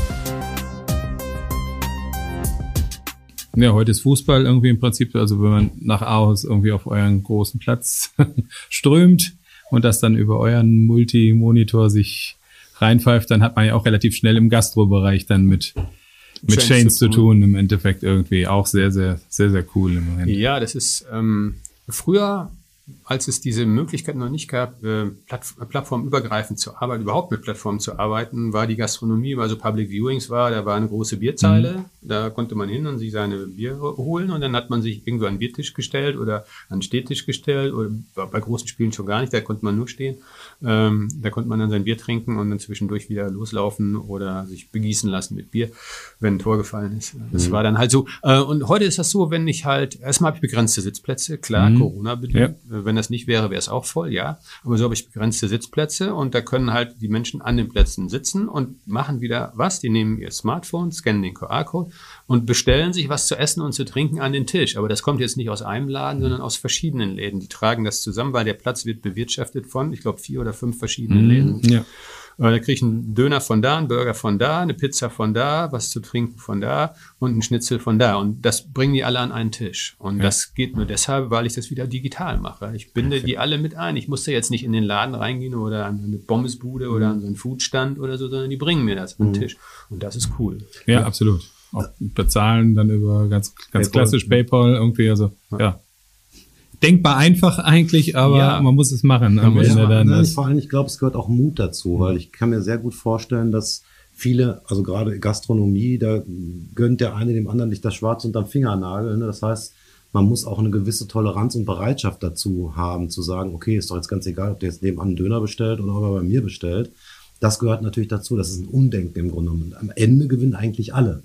Ja, heute ist Fußball irgendwie im Prinzip, also wenn man nach Aarhus irgendwie auf euren großen Platz strömt und das dann über euren Multimonitor sich reinpfeift, dann hat man ja auch relativ schnell im Gastrobereich dann mit, mit Chains Chains zu zu tun, im Endeffekt irgendwie auch sehr, sehr, sehr, sehr cool im Moment. Ja, das ist ähm, früher, als es diese Möglichkeit noch nicht gab, äh, Platt, plattformübergreifend zu arbeiten, überhaupt mit Plattformen zu arbeiten, war die Gastronomie, weil so Public Viewings war, da war eine große Bierzeile, da konnte man hin und sich seine Biere holen und dann hat man sich irgendwo an den Biertisch gestellt oder an den Stehtisch gestellt oder bei großen Spielen schon gar nicht, da konnte man nur stehen. Ähm, da konnte man dann sein Bier trinken und dann zwischendurch wieder loslaufen oder sich begießen lassen mit Bier, wenn ein Tor gefallen ist. Das war dann halt so. Äh, und heute ist das so, wenn ich halt, erstmal habe ich begrenzte Sitzplätze, klar, Corona-bedingt. Ja. Wenn das nicht wäre, wäre es auch voll, ja. Aber so habe ich begrenzte Sitzplätze und da können halt die Menschen an den Plätzen sitzen und machen wieder was. Die nehmen ihr Smartphone, scannen den QR-Code und bestellen sich was zu essen und zu trinken an den Tisch. Aber das kommt jetzt nicht aus einem Laden, sondern aus verschiedenen Läden. Die tragen das zusammen, weil der Platz wird bewirtschaftet von, ich glaube, vier oder fünf verschiedenen Läden. Ja. Da kriege ich einen Döner von da, einen Burger von da, eine Pizza von da, was zu trinken von da und einen Schnitzel von da. Und das bringen die alle an einen Tisch. Und das geht nur deshalb, weil ich das wieder digital mache. Ich binde die alle mit ein. Ich musste jetzt nicht in den Laden reingehen oder an eine Pommesbude oder an so einen Foodstand oder so, sondern die bringen mir das an den Tisch. Und das ist cool. Ja, absolut. Auch bezahlen dann über ganz, ganz PayPal. klassisch PayPal irgendwie, also, ja. Denkbar einfach eigentlich, aber Ja. man muss es machen. Am Ende machen, dann das. vor allem, ich glaube, es gehört auch Mut dazu, weil ich kann mir sehr gut vorstellen, dass viele, also gerade Gastronomie, da gönnt der eine dem anderen nicht das Schwarz unterm Fingernagel. Ne? Das heißt, man muss auch eine gewisse Toleranz und Bereitschaft dazu haben, zu sagen, okay, ist doch jetzt ganz egal, ob der jetzt nebenan einen Döner bestellt oder ob er bei mir bestellt. Das gehört natürlich dazu. Das ist ein Umdenken im Grunde. Und am Ende gewinnen eigentlich alle.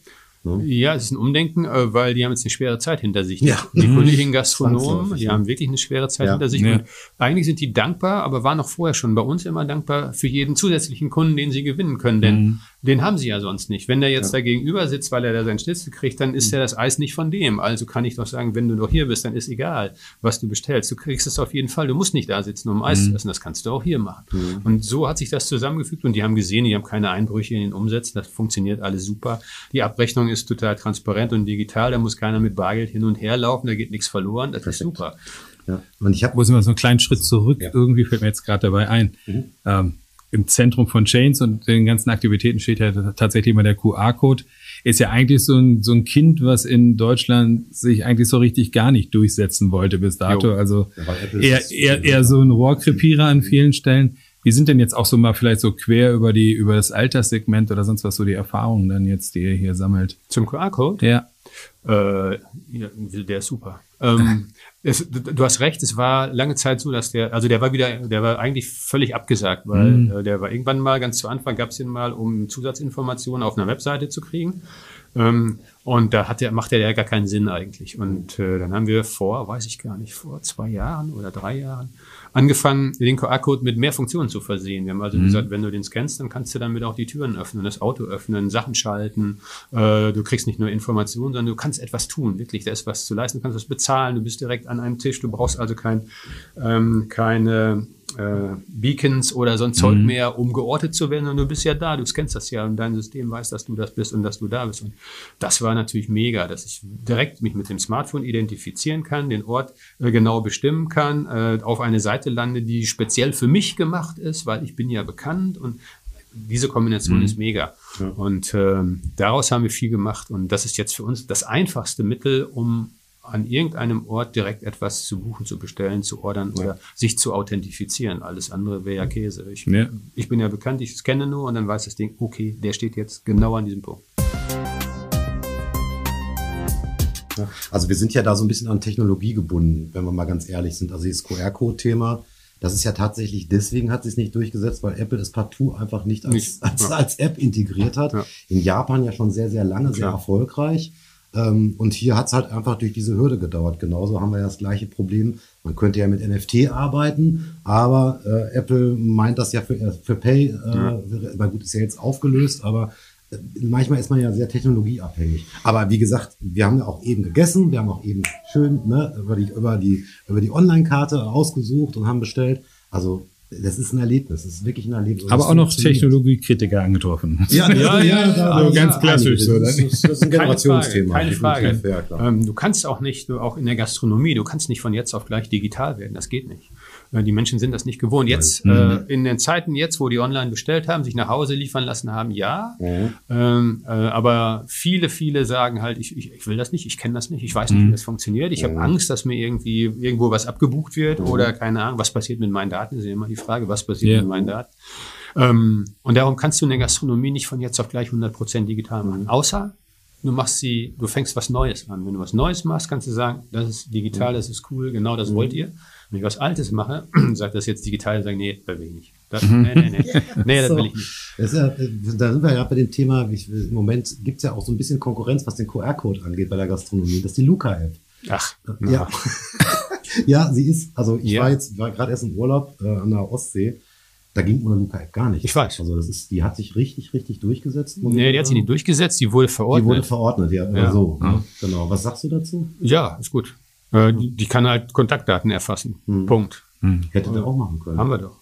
Ne? Ja, es ist ein Umdenken, äh, weil die haben jetzt eine schwere Zeit hinter sich. Ja. Die Mhm. Kolleginnen Gastronomen, die haben wirklich eine schwere Zeit Ja. hinter sich. Ja. Und eigentlich sind die dankbar, aber waren auch vorher schon bei uns immer dankbar für jeden zusätzlichen Kunden, den sie gewinnen können. Denn Mhm. Den haben sie ja sonst nicht. Wenn der jetzt da gegenüber sitzt, weil er da seinen Schnitzel kriegt, dann Mhm. ist ja das Eis nicht von dem. Also kann ich doch sagen, wenn du doch hier bist, dann ist egal, was du bestellst. Du kriegst es auf jeden Fall. Du musst nicht da sitzen, um Eis Mhm. zu essen. Das kannst du auch hier machen. Und so hat sich das zusammengefügt und die haben gesehen, die haben keine Einbrüche in den Umsätzen. Das funktioniert alles super. Die Abrechnung ist total transparent und digital. Da muss keiner mit Bargeld hin und her laufen. Da geht nichts verloren. Das ist super. Ja. Und ich habe Wo sind wir so einen kleinen Schritt zurück? Ja. Irgendwie fällt mir jetzt gerade dabei ein. Ähm, Im Zentrum von Chains und den ganzen Aktivitäten steht ja tatsächlich immer der QR-Code. Ist ja eigentlich so ein, so ein Kind, was in Deutschland sich eigentlich so richtig gar nicht durchsetzen wollte bis dato. Jo. Also eher, ist- eher, eher so ein Rohrkrepierer an vielen Stellen. Wie sind denn jetzt auch so mal vielleicht so quer über die, über das Alterssegment oder sonst was so die Erfahrungen dann jetzt, die ihr hier sammelt? Zum QR-Code? Ja. Äh, ja, der ist super. Ähm, es, du, hast recht, es war lange Zeit so, dass der, also der war wieder, der war eigentlich völlig abgesagt, weil Mhm. äh, der war irgendwann mal, ganz zu Anfang gab es den mal, um Zusatzinformationen auf einer Webseite zu kriegen. Ähm, und da hat der, macht der ja gar keinen Sinn eigentlich. Und äh, dann haben wir vor, weiß ich gar nicht, vor zwei Jahren oder drei Jahren angefangen, den QR-Code mit mehr Funktionen zu versehen. Wir haben also gesagt, wenn du den scannst, dann kannst du damit auch die Türen öffnen, das Auto öffnen, Sachen schalten. Äh, du kriegst nicht nur Informationen, sondern du kannst etwas tun, wirklich, da ist was zu leisten, du kannst was bezahlen, du bist direkt an einem Tisch, du brauchst also kein, ähm, keine äh, Beacons oder so ein Zeug Mhm. mehr, um geortet zu werden, sondern du bist ja da, du kennst das ja und dein System weiß, dass du das bist und dass du da bist. Und das war natürlich mega, dass ich direkt mich mit dem Smartphone identifizieren kann, den Ort äh, genau bestimmen kann, äh, auf eine Seite lande, die speziell für mich gemacht ist, weil ich bin ja bekannt und diese Kombination ist mega. Und ähm, daraus haben wir viel gemacht. Und das ist jetzt für uns das einfachste Mittel, um an irgendeinem Ort direkt etwas zu buchen, zu bestellen, zu ordern oder sich zu authentifizieren. Alles andere wäre ja Käse. Ich, Ja. ich bin ja bekannt, ich scanne nur und dann weiß das Ding, okay, der steht jetzt genau an diesem Punkt. Also wir sind ja da so ein bisschen an Technologie gebunden, wenn wir mal ganz ehrlich sind. Also dieses QR-Code-Thema, das ist ja tatsächlich, deswegen hat sich nicht durchgesetzt, weil Apple es partout einfach nicht als, Nicht, als, ja. als App integriert hat. Ja. In Japan ja schon sehr, sehr lange, sehr Klar. erfolgreich. Ähm, und hier hat es halt einfach durch diese Hürde gedauert. Genauso haben wir ja das gleiche Problem. Man könnte ja mit NFT arbeiten, aber äh, Apple meint das ja für, äh, für Pay, äh, weil gut, ist ja jetzt aufgelöst, aber äh, manchmal ist man ja sehr technologieabhängig. Aber wie gesagt, wir haben ja auch eben gegessen, wir haben auch eben schön ne, über die, über die, über die Online-Karte ausgesucht und haben bestellt. Also das ist ein Erlebnis, das ist wirklich ein Erlebnis. Aber auch noch. Technologiekritiker angetroffen. Ja, ja, ja, ja, so ganz klassisch so, Das ist, das ist ein Generationsthema. Keine Frage. Keine Ja, Frage. klar. Ähm, du kannst auch nicht, du, auch in der Gastronomie, du kannst nicht von jetzt auf gleich digital werden. Das geht nicht. Äh, Die Menschen sind das nicht gewohnt. Jetzt, äh, in den Zeiten jetzt, wo die online bestellt haben, sich nach Hause liefern lassen haben, ja. Ähm, äh, aber viele, viele sagen halt, ich, ich, ich will das nicht, ich kenne das nicht, ich weiß nicht, wie das funktioniert. Ich habe Angst, dass mir irgendwie irgendwo was abgebucht wird oder keine Ahnung, was passiert mit meinen Daten, ist ja immer die Frage, was passiert Ja. mit meinen Daten. Ähm, und darum kannst du in der Gastronomie nicht von jetzt auf gleich 100% digital machen. Außer du machst sie, du fängst was Neues an. Wenn du was Neues machst, kannst du sagen, das ist digital, das ist cool, genau das wollt ihr. Wenn ich was Altes mache, sagt das jetzt digital, sagen, nee, das will ich nicht. Das, nee, nee, nee, nee, das So. will ich nicht. Das ist ja, da sind wir ja bei dem Thema, ich, im Moment gibt es ja auch so ein bisschen Konkurrenz, was den QR-Code angeht bei der Gastronomie. Das ist die Luca-App. Ach, Ja. ja, sie ist, also ich Ja. war jetzt, war gerade erst im Urlaub äh, an der Ostsee, da ging ohne Luca-App gar nicht. Ich weiß. Also das ist, die hat sich richtig, richtig durchgesetzt. Nee, die hat sich nicht durchgesetzt, die wurde Die verordnet. wurde verordnet, ja, Ja. so. Ne? Genau. Was sagst du dazu? ja, ist gut. Äh, die, die kann halt Kontaktdaten erfassen. Punkt. Hätte der auch machen können. Haben wir doch.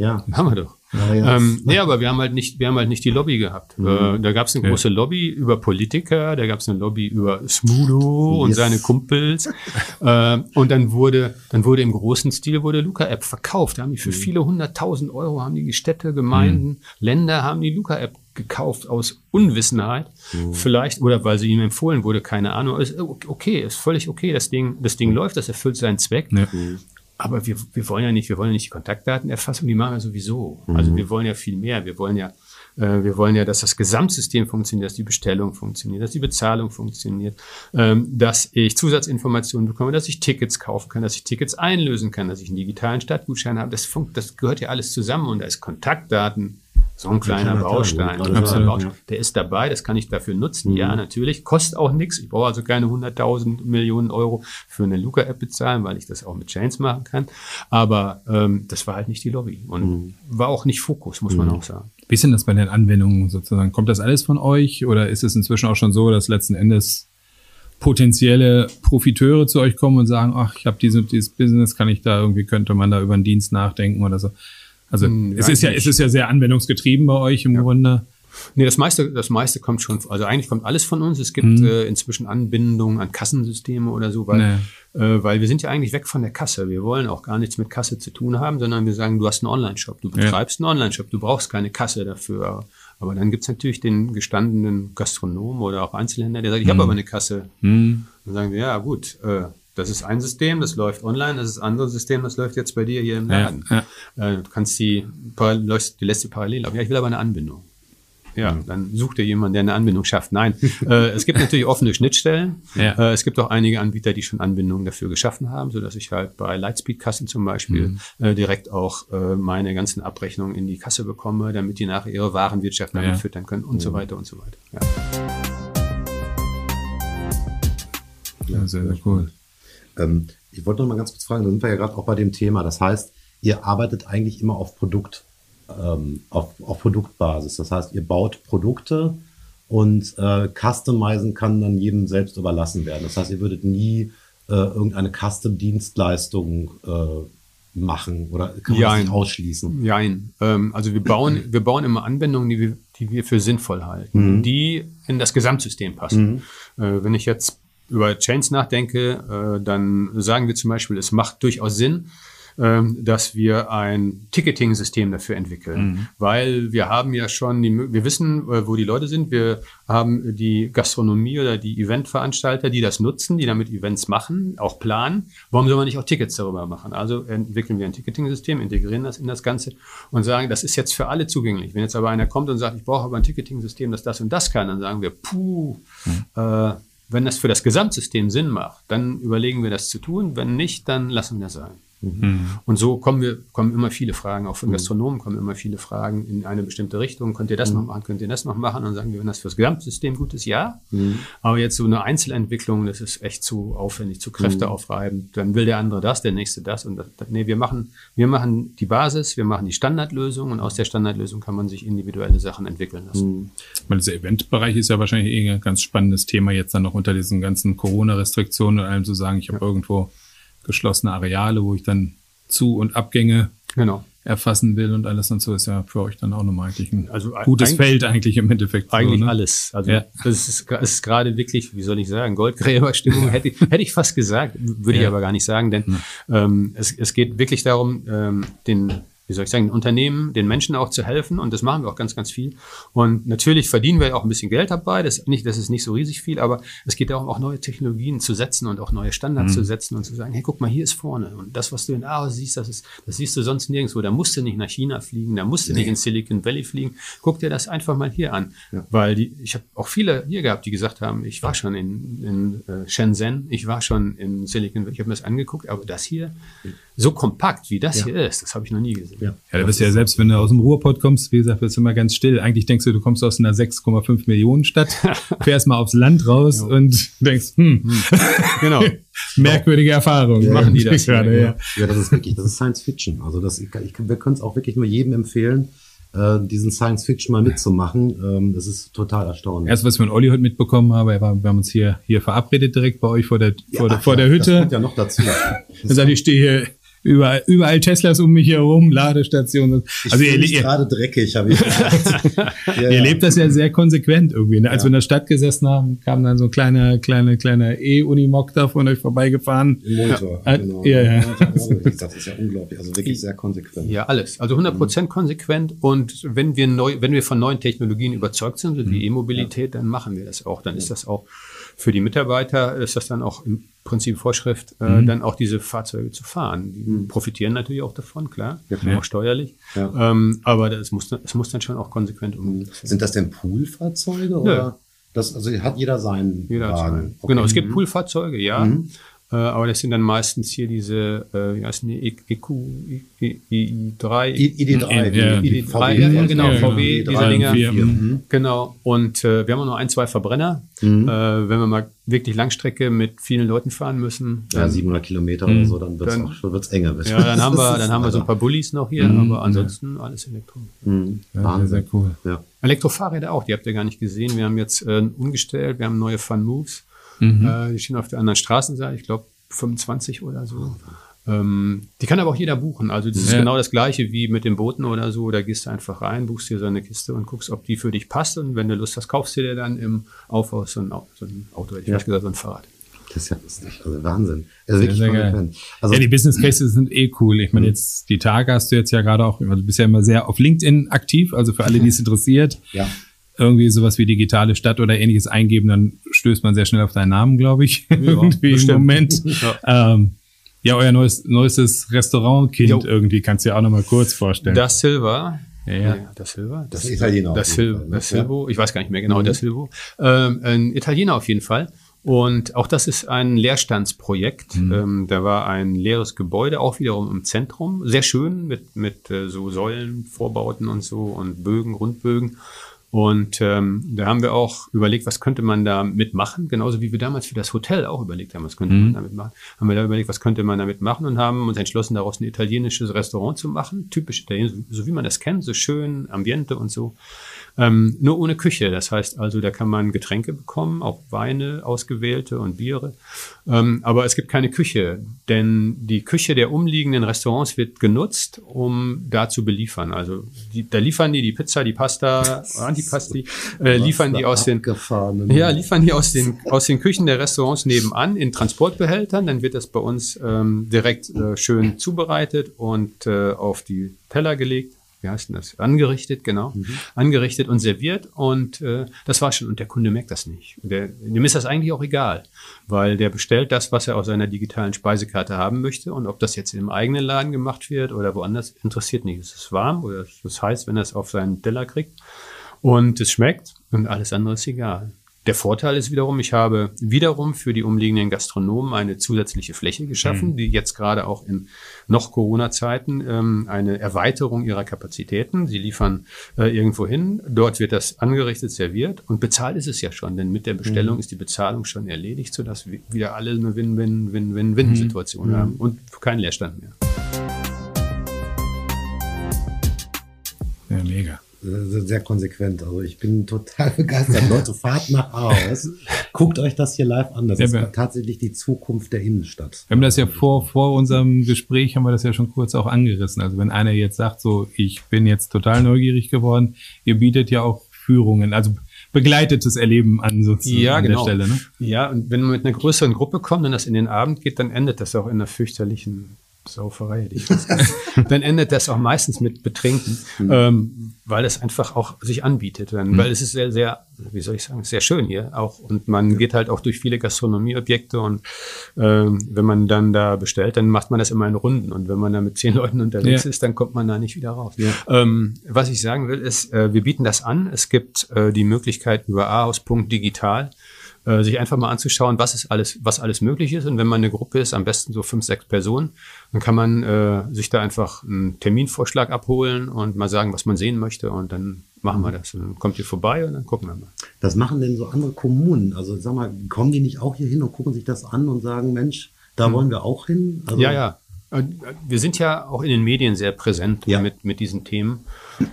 Ja. Haben wir doch. Ja, ja, ähm, nee, aber wir haben halt nicht, wir haben halt nicht die Lobby gehabt. Äh, da gab es eine Ja. große Lobby über Politiker, da gab es eine Lobby über Smudo und Yes. seine Kumpels. äh, und dann wurde, dann wurde im großen Stil wurde Luca-App verkauft. Da haben die für viele hunderttausend Euro haben die Städte, Gemeinden, Länder haben die Luca-App gekauft aus Unwissenheit. Vielleicht, oder weil sie ihm empfohlen wurde, keine Ahnung. Ist okay, ist völlig okay. Das Ding, das Ding läuft, das erfüllt seinen Zweck. Ja. Aber wir, wir wollen ja nicht, wir wollen ja nicht die Kontaktdatenerfassung, die machen wir sowieso. Also wir wollen ja viel mehr. Wir wollen ja, äh, wir wollen ja, dass das Gesamtsystem funktioniert, dass die Bestellung funktioniert, dass die Bezahlung funktioniert, ähm, dass ich Zusatzinformationen bekomme, dass ich Tickets kaufen kann, dass ich Tickets einlösen kann, dass ich einen digitalen Stadtgutschein habe. Das, funkt, das gehört ja alles zusammen und da ist Kontaktdaten so ein kleiner Baustein. sagen, Baustein. Der ist dabei, das kann ich dafür nutzen. Ja, natürlich. Kostet auch nichts. Ich brauche also keine 100.000 Millionen Euro für eine Luca-App bezahlen, weil ich das auch mit Chains machen kann. Aber ähm, das war halt nicht die Lobby und war auch nicht Fokus, muss man auch sagen. Wie ist denn das bei den Anwendungen sozusagen? Kommt das alles von euch oder ist es inzwischen auch schon so, dass letzten Endes potenzielle Profiteure zu euch kommen und sagen, ach, ich habe diese, dieses Business, kann ich da irgendwie, könnte man da über einen Dienst nachdenken oder so? Also Hm, es ist ja, es ist ja sehr anwendungsgetrieben bei euch im Grunde. Nee, das meiste, das meiste kommt schon, also eigentlich kommt alles von uns. Es gibt Mhm. äh, inzwischen Anbindungen an Kassensysteme oder so, weil, äh, weil wir sind ja eigentlich weg von der Kasse. Wir wollen auch gar nichts mit Kasse zu tun haben, sondern wir sagen, du hast einen Online-Shop, du betreibst einen Online-Shop, du brauchst keine Kasse dafür. Aber dann gibt's natürlich den gestandenen Gastronomen oder auch Einzelhändler, der sagt, ich Mhm. habe aber eine Kasse. Dann sagen wir, ja gut, äh, das ist ein System, das läuft online, das ist ein anderes System, das läuft jetzt bei dir hier im Ja, Laden. ja. Äh, du kannst die, parallel- läufst- du lässt die parallel laufen. Ja, ich will aber eine Anbindung. Ja, dann sucht dir jemand, der eine Anbindung schafft. Nein, äh, es gibt natürlich offene Schnittstellen. Ja. Äh, es gibt auch einige Anbieter, die schon Anbindungen dafür geschaffen haben, so dass ich halt bei Lightspeed-Kassen zum Beispiel äh, direkt auch äh, meine ganzen Abrechnungen in die Kasse bekomme, damit die nachher ihre Warenwirtschaft damit Ja. füttern können und so weiter und so weiter. Ja. Ja, sehr, sehr cool. Ähm, ich wollte noch mal ganz kurz fragen, da sind wir ja gerade auch bei dem Thema. Das heißt, ihr arbeitet eigentlich immer auf Produkt, ähm, auf, auf Produktbasis. Das heißt, ihr baut Produkte und äh, Customizen kann dann jedem selbst überlassen werden. Das heißt, ihr würdet nie äh, irgendeine Custom-Dienstleistung äh, machen oder kann man das Jein. nicht ausschließen? Jein. Ähm, also wir bauen, wir bauen immer Anwendungen, die wir, die wir für sinnvoll halten, Mhm. die in das Gesamtsystem passen. Äh, wenn ich jetzt über Chains nachdenke, äh, dann sagen wir zum Beispiel, es macht durchaus Sinn, ähm, dass wir ein Ticketing-System dafür entwickeln, weil wir haben ja schon die, wir wissen, äh, wo die Leute sind, wir haben die Gastronomie oder die Eventveranstalter, die das nutzen, die damit Events machen, auch planen. Warum soll man nicht auch Tickets darüber machen? Also entwickeln wir ein Ticketing-System, integrieren das in das Ganze und sagen, das ist jetzt für alle zugänglich. Wenn jetzt aber einer kommt und sagt, ich brauche aber ein Ticketing-System, das das und das kann, dann sagen wir, puh, äh, wenn das für das Gesamtsystem Sinn macht, dann überlegen wir das zu tun. Wenn nicht, dann lassen wir das sein. Und so kommen wir, kommen immer viele Fragen, auch von Gastronomen kommen immer viele Fragen in eine bestimmte Richtung. Könnt ihr das noch machen? Könnt ihr das noch machen? Und sagen wir, wenn das fürs Gesamtsystem gut ist, ja. Aber jetzt so eine Einzelentwicklung, das ist echt zu aufwendig, zu kräfteaufreibend. Dann will der andere das, der nächste das. Und das, nee, wir machen, wir machen die Basis, wir machen die Standardlösung und aus der Standardlösung kann man sich individuelle Sachen entwickeln lassen. Ich meine, dieser Eventbereich ist ja wahrscheinlich eh ein ganz spannendes Thema jetzt dann noch unter diesen ganzen Corona-Restriktionen und allem zu sagen, ich habe irgendwo geschlossene Areale, wo ich dann Zu- und Abgänge Genau. erfassen will und alles und so ist ja für euch dann auch nochmal eigentlich ein Also gutes eigentlich- Feld eigentlich im Endeffekt. Eigentlich so, ne? alles. Also Ja. das ist, das ist gerade wirklich, wie soll ich sagen, Goldgräberstimmung, hätte, ich- hätte ich fast gesagt, würde ich Ja. aber gar nicht sagen, denn ähm, es, es geht wirklich darum, ähm, den wie soll ich sagen, den Unternehmen, den Menschen auch zu helfen. Und das machen wir auch ganz, ganz viel. Und natürlich verdienen wir auch ein bisschen Geld dabei, das, nicht, das ist nicht so riesig viel, aber es geht darum, auch neue Technologien zu setzen und auch neue Standards zu setzen und zu sagen, hey, guck mal, hier ist vorne. Und das, was du in Aarhus siehst, das, ist, das siehst du sonst nirgendwo, da musst du nicht nach China fliegen, da musst du nicht in Silicon Valley fliegen, guck dir das einfach mal hier an, weil die, ich habe auch viele hier gehabt, die gesagt haben, ich war schon in, in äh, Shenzhen, ich war schon in Silicon Valley, ich habe mir das angeguckt, aber das hier, so kompakt wie das hier ist, das habe ich noch nie gesehen. Ja. Ja, da bist ja selbst, wenn du aus dem Ruhrpott kommst, wie gesagt, wirst du immer ganz still. Eigentlich denkst du, du kommst aus einer 6,5 Millionen Stadt, fährst mal aufs Land raus und denkst, hm, Genau. merkwürdige Erfahrung. machen die das gerade, ja. Ja, das ist wirklich, das ist Science Fiction. Also das, ich, ich, wir können es auch wirklich nur jedem empfehlen, äh, diesen Science Fiction mal mitzumachen. Ähm, das ist total erstaunlich. Erst was ich von Olli heute mitbekommen habe, er war, wir haben uns hier, hier verabredet direkt bei euch vor der, vor der, Ach vor ja, der Das Hütte. kommt ja noch dazu. Dann sagt, ich stehe hier überall, überall Teslas um mich herum, Ladestationen. Ich Also ihr, ihr, gerade dreckig, habe ich gesagt. Ja, ihr ja. lebt das ja sehr konsequent irgendwie. Ne? Als wir in der Stadt gesessen haben, kam dann so ein kleiner, kleiner, kleiner E-Unimog da von euch vorbeigefahren. Im Monitor, Ja. genau. Ja, ja. Das ist ja unglaublich. Also wirklich sehr konsequent. Ja, alles. Also 100 Prozent konsequent. Und wenn wir neu, wenn wir von neuen Technologien überzeugt sind, wie E-Mobilität, dann machen wir das auch. Dann ist das auch für die Mitarbeiter, ist das dann auch im Prinzip Vorschrift, äh, dann auch diese Fahrzeuge zu fahren. Die profitieren natürlich auch davon, klar, Ja. auch steuerlich. Ja. Ähm, aber das muss, es muss dann schon auch konsequent umgesetzt werden. Sind das denn Poolfahrzeuge oder? Das, also hat jeder seinen Jeder hat Wagen. seinen. Genau, es gibt Poolfahrzeuge, ja. Äh, aber das sind dann meistens hier diese, äh, wie heißen die, EQ, i3, I- ID3, Ja. die, die ID3, ja, ja, genau, Ja, VW, diese Dinger. mhm. Genau. Und äh, wir haben auch noch ein, zwei Verbrenner. Mhm. Äh, wenn wir mal wirklich Langstrecke mit vielen Leuten fahren müssen, Ja, 700 Kilometer oder so, dann wird's Dann- auch schon wird's enger. ja, dann haben wir, dann haben wir so ein paar Bullies noch hier, aber ansonsten alles Elektro. Mhm. Ja, Wahnsinn. sehr, sehr cool. Ja. Elektrofahrräder auch, die habt ihr gar nicht gesehen. Wir haben jetzt äh, umgestellt, wir haben neue Fun Moves. Mhm. Äh, die stehen auf der anderen Straßenseite, ich glaube 25 oder so. Ähm, die kann aber auch jeder buchen. Also das ist Ja. genau das gleiche wie mit den Booten oder so. Da gehst du einfach rein, buchst dir so eine Kiste und guckst, ob die für dich passt. Und wenn du Lust hast, kaufst du dir dann im Aufbau so ein, Au- so ein Auto, hätte ich Ja. gesagt, so ein Fahrrad. Das ist ja lustig. Also Wahnsinn. Also Sehr, wirklich sehr geil. konsequent. Also, ja, die Business Cases sind eh cool. Ich meine, jetzt die Tage hast du jetzt ja gerade auch, du bist ja immer sehr auf LinkedIn aktiv, also für alle, die es interessiert, ja. Irgendwie sowas wie digitale Stadt oder ähnliches eingeben, dann stößt man sehr schnell auf deinen Namen, glaube ich. irgendwie im. Moment. Ja. Ähm, ja, euer neues, neuestes Restaurantkind Jo. irgendwie, kannst du ja auch noch mal kurz vorstellen. Das Silver. Ja, ja. das Silver. Das ist Italiener Das, Sil Fall, ne? das Silvo. Ich weiß gar nicht mehr genau, das Silvo. Ähm, ein Italiener auf jeden Fall. Und auch das ist ein Leerstandsprojekt. Ähm, da war ein leeres Gebäude, auch wiederum im Zentrum. Sehr schön mit, mit äh, so Säulen, Vorbauten und so und Bögen, Rundbögen. Und ähm, da haben wir auch überlegt, was könnte man da mitmachen, genauso wie wir damals für das Hotel auch überlegt haben, was könnte man damit machen. Haben wir da überlegt, was könnte man damit machen und haben uns entschlossen, daraus ein italienisches Restaurant zu machen, typisch italienisch, so wie man das kennt, so schön, Ambiente und so. Ähm, nur ohne Küche. Das heißt also, da kann man Getränke bekommen, auch Weine, ausgewählte und Biere. Ähm, aber es gibt keine Küche, denn die Küche der umliegenden Restaurants wird genutzt, um da zu beliefern. Also die, da liefern die die Pizza, die Pasta, Antipasti, äh, liefern die aus den ja liefern die aus den aus den Küchen der Restaurants nebenan in Transportbehältern. Dann wird das bei uns ähm, direkt äh, schön zubereitet und äh, auf die Teller gelegt wie heißt denn das? Angerichtet, genau. Mhm. Angerichtet und serviert. Und äh, das war schon. Und der Kunde merkt das nicht. Der, dem ist das eigentlich auch egal, weil der bestellt das, was er aus seiner digitalen Speisekarte haben möchte. Und ob das jetzt im eigenen Laden gemacht wird oder woanders, interessiert nicht. Es ist warm oder es ist heiß, wenn er es auf seinen Teller kriegt. Und es schmeckt und alles andere ist egal. Der Vorteil ist wiederum, ich habe wiederum für die umliegenden Gastronomen eine zusätzliche Fläche geschaffen, mhm. die jetzt gerade auch in noch Corona-Zeiten ähm, eine Erweiterung ihrer Kapazitäten. Sie liefern äh, irgendwo hin, dort wird das angerichtet, serviert und bezahlt ist es ja schon, denn mit der Bestellung mhm. ist die Bezahlung schon erledigt, sodass wir wieder alle eine Win-Win-Win-Win-Win-Situation mhm. haben und keinen Leerstand mehr. Ja, mega sehr konsequent. Also ich bin total begeistert. Leute, fahrt nach Aarhus. Guckt euch das hier live an. Das ja, ist tatsächlich die Zukunft der Innenstadt. Wir haben das ja vor, vor unserem Gespräch haben wir das ja schon kurz auch angerissen. Also wenn einer jetzt sagt, so, ich bin jetzt total neugierig geworden, ihr bietet ja auch Führungen, also begleitetes Erleben an sozusagen ja, an genau. der Stelle. Ne? Ja, und wenn man mit einer größeren Gruppe kommt und das in den Abend geht, dann endet das auch in einer fürchterlichen Sauferei hätte ich dann endet das auch meistens mit Betrinken, mhm. ähm, weil es einfach auch sich anbietet. Dann, mhm. Weil es ist sehr, sehr, wie soll ich sagen, sehr schön hier auch. Und man geht halt auch durch viele Gastronomieobjekte und ähm, wenn man dann da bestellt, dann macht man das immer in Runden. Und wenn man da mit zehn Leuten unterwegs ja. ist, dann kommt man da nicht wieder raus. Ja. Ähm, was ich sagen will, ist, äh, wir bieten das an. Es gibt äh, die Möglichkeit über ahaus.digital äh, sich einfach mal anzuschauen, was ist alles, was alles möglich ist. Und wenn man eine Gruppe ist, am besten so fünf, sechs Personen, dann kann man äh, sich da einfach einen Terminvorschlag abholen und mal sagen, was man sehen möchte. Und dann machen wir das. Und dann kommt ihr vorbei und dann gucken wir mal. Das machen denn so andere Kommunen? Also sag mal, kommen die nicht auch hier hin und gucken sich das an und sagen, Mensch, da hm. wollen wir auch hin? Also ja, ja. Äh, wir sind ja auch in den Medien sehr präsent ja. mit, mit diesen Themen.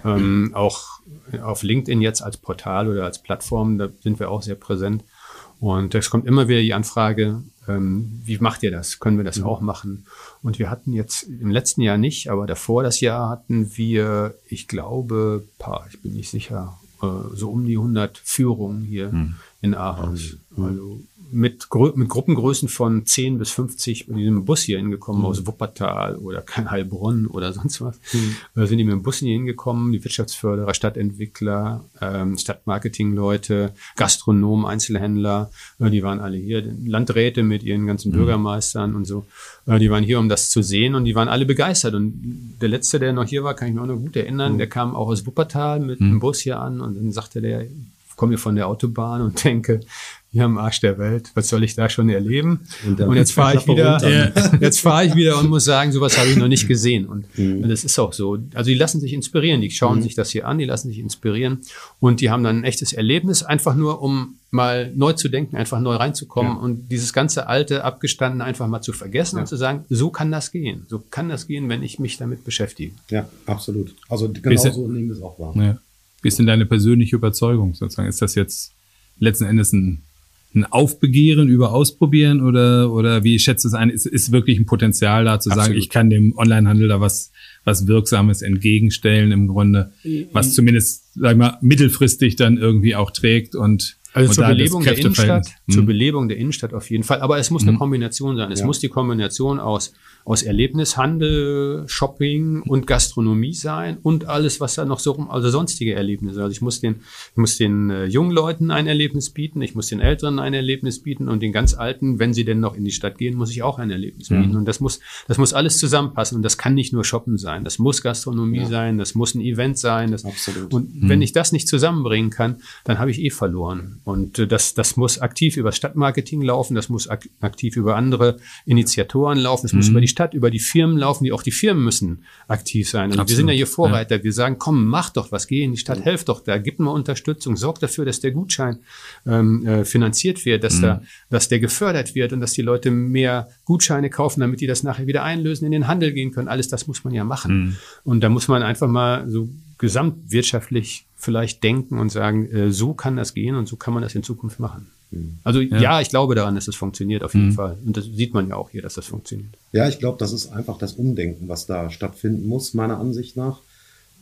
Ähm, auch auf LinkedIn jetzt als Portal oder als Plattform, da sind wir auch sehr präsent. Und es kommt immer wieder die Anfrage, ähm, wie macht ihr das? Können wir das mhm. auch machen? Und wir hatten jetzt im letzten Jahr nicht, aber davor das Jahr hatten wir, ich glaube, paar, ich bin nicht sicher, äh, so um die 100 Führungen hier mhm. in Aarhus. Mhm. Also mit, mit Gruppengrößen von 10 bis 50 mit diesem Bus hier hingekommen, mhm. aus Wuppertal oder Heilbronn oder sonst was. Mhm. Sind die mit dem Bus hier hingekommen, die Wirtschaftsförderer, Stadtentwickler, ähm, Stadtmarketingleute, Gastronomen, Einzelhändler, äh, die waren alle hier, Landräte mit ihren ganzen mhm. Bürgermeistern und so. Äh, die waren hier, um das zu sehen und die waren alle begeistert. Und der Letzte, der noch hier war, kann ich mir auch noch gut erinnern, mhm. der kam auch aus Wuppertal mit dem mhm. Bus hier an und dann sagte der, komme hier von der Autobahn und denke, hier am Arsch der Welt, was soll ich da schon erleben? Und, und jetzt fahre ich wieder, äh, jetzt fahre ich wieder und muss sagen, sowas habe ich noch nicht gesehen. Und, mhm. und das ist auch so. Also die lassen sich inspirieren, die schauen mhm. sich das hier an, die lassen sich inspirieren und die haben dann ein echtes Erlebnis, einfach nur um mal neu zu denken, einfach neu reinzukommen ja. und dieses ganze alte, abgestanden einfach mal zu vergessen ja. und zu sagen, so kann das gehen. So kann das gehen, wenn ich mich damit beschäftige. Ja, absolut. Also genau so nehmen wir es auch wahr. Ja. Wie ist denn deine persönliche Überzeugung sozusagen? Ist das jetzt letzten Endes ein, ein Aufbegehren über Ausprobieren oder, oder wie schätzt du es ein? Ist, ist wirklich ein Potenzial da zu Absolut. sagen, ich kann dem Onlinehandel da was, was Wirksames entgegenstellen im Grunde, was zumindest, sag ich mal, mittelfristig dann irgendwie auch trägt und also zur Belebung der Innenstadt, hm. zur Belebung der Innenstadt auf jeden Fall. Aber es muss hm. eine Kombination sein. Es ja. muss die Kombination aus aus Erlebnishandel, Shopping und Gastronomie sein und alles, was da noch so rum, also sonstige Erlebnisse. Also ich muss den, ich muss den äh, jungen Leuten ein Erlebnis bieten, ich muss den Älteren ein Erlebnis bieten und den ganz Alten, wenn sie denn noch in die Stadt gehen, muss ich auch ein Erlebnis ja. bieten. Und das muss, das muss alles zusammenpassen. Und das kann nicht nur Shoppen sein. Das muss Gastronomie ja. sein, das muss ein Event sein. Das, Absolut. Und mhm. wenn ich das nicht zusammenbringen kann, dann habe ich eh verloren. Und äh, das, das muss aktiv über Stadtmarketing laufen, das muss ak aktiv über andere Initiatoren laufen, es mhm. muss über die Stadt, über die Firmen laufen, die auch die Firmen müssen aktiv sein. Und wir sind ja hier Vorreiter. Ja. Wir sagen, komm, mach doch was, geh in die Stadt, helf doch da, gib mal Unterstützung, sorg dafür, dass der Gutschein ähm, äh, finanziert wird, dass mhm. da, dass der gefördert wird und dass die Leute mehr Gutscheine kaufen, damit die das nachher wieder einlösen, in den Handel gehen können. Alles das muss man ja machen. Mhm. Und da muss man einfach mal so gesamtwirtschaftlich vielleicht denken und sagen, äh, so kann das gehen und so kann man das in Zukunft machen. Also ja. ja. ich glaube daran, dass es funktioniert auf jeden mhm. Fall. Und das sieht man ja auch hier, dass das funktioniert. Ja, ich glaube, das ist einfach das Umdenken, was da stattfinden muss, meiner Ansicht nach.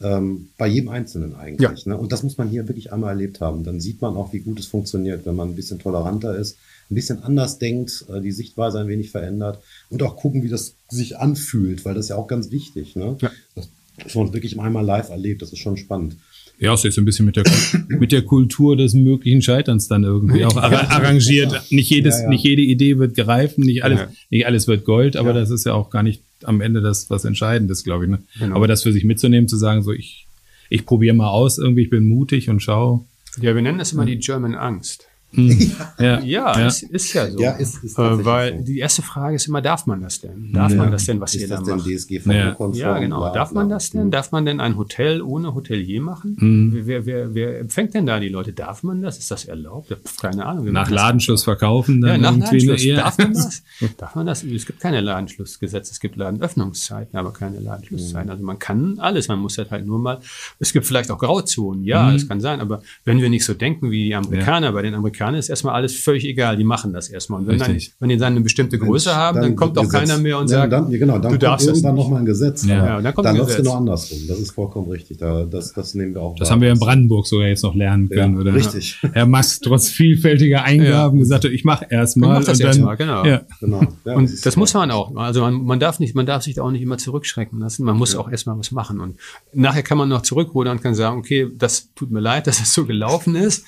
Ähm, bei jedem Einzelnen eigentlich. Ja. Ne? Und das muss man hier wirklich einmal erlebt haben. Dann sieht man auch, wie gut es funktioniert, wenn man ein bisschen toleranter ist, ein bisschen anders denkt, äh, die Sichtweise ein wenig verändert und auch gucken, wie das sich anfühlt, weil das ist ja auch ganz wichtig. Ne? Ja. Das, dass man wirklich einmal live erlebt, das ist schon spannend. Ja, es ist ein bisschen mit der, mit der Kultur des möglichen Scheiterns dann irgendwie auch arrangiert. Ja. Nicht jedes, ja, ja. nicht jede Idee wird greifen, nicht alles, nicht alles wird Gold, aber das ist ja auch gar nicht am Ende das, was Entscheidendes, glaube ich. Ne? Genau. Aber das für sich mitzunehmen, zu sagen, so ich, ich probiere mal aus, irgendwie, ich bin mutig und schau. Ja, wir nennen das immer die German Angst. Mhm. Ja, ja, ja. Ist, ist ja so. Ja, ist, ist äh, weil so. die erste Frage ist immer, darf man das denn? Darf ja. man das denn, was ist ihr da macht? Ja. ja, genau. Bla, darf man das denn? Darf man denn ein Hotel ohne Hotelier machen? Mhm. Wer, wer, wer empfängt denn da die Leute? Darf man das? Ist das erlaubt? Keine Ahnung. Nach Ladenschluss verkaufen? Dann ja, nach Ladenschluss. Darf man das? darf man das? Es gibt keine Ladenschlussgesetze. Es gibt Ladenöffnungszeiten, aber keine Ladenschlusszeiten. Mhm. Also man kann alles. Man muss halt nur mal, es gibt vielleicht auch Grauzonen. Ja, mhm. das kann sein. Aber wenn wir nicht so denken wie die Amerikaner, bei den Amerikanern ist erstmal alles völlig egal, die machen das erstmal. Und wenn, dann, wenn die dann eine bestimmte Größe Mensch, haben, dann, dann kommt auch Gesetz. keiner mehr und sagt, dann, genau, dann du darfst irgendwann nochmal ein Gesetz. Ja, ja dann kommt dann läuft es genau andersrum. Das ist vollkommen richtig. Da, das, das nehmen wir auch. Das wahr. haben wir in Brandenburg sogar jetzt noch lernen können, ja, oder? Richtig. Herr Mast trotz vielfältiger Eingaben gesagt, ich mache erstmal. Ich mach das erstmal, genau. Ja. genau. und das, das muss man auch. Also man, man darf nicht, man darf sich da auch nicht immer zurückschrecken lassen. Man muss auch erstmal was machen. Und nachher kann man noch zurückrudern und kann sagen, okay, das tut mir leid, dass es so gelaufen ist.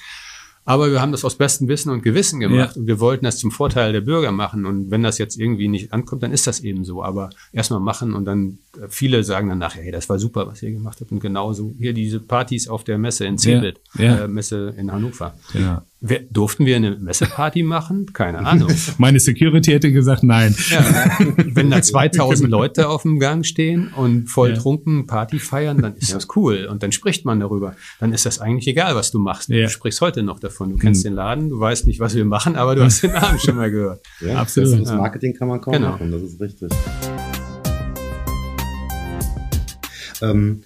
Aber wir haben das aus bestem Wissen und Gewissen gemacht ja. und wir wollten das zum Vorteil der Bürger machen. Und wenn das jetzt irgendwie nicht ankommt, dann ist das eben so. Aber erstmal machen und dann äh, viele sagen dann nachher, hey, das war super, was ihr gemacht habt. Und genauso hier diese Partys auf der Messe in Cebit, ja. ja. Äh, Messe in Hannover. Ja. Wir, durften wir eine Messeparty machen? Keine Ahnung. Meine Security hätte gesagt, nein. Ja, wenn da 2000 Leute auf dem Gang stehen und voll ja. trunken Party feiern, dann ist das cool. Und dann spricht man darüber. Dann ist das eigentlich egal, was du machst. Ja. Du sprichst heute noch davon. Du kennst mhm. den Laden, du weißt nicht, was wir machen, aber du hast den Namen schon mal gehört. Ja, absolut. Das Marketing kann man kaum genau. machen. Das ist richtig. Ähm,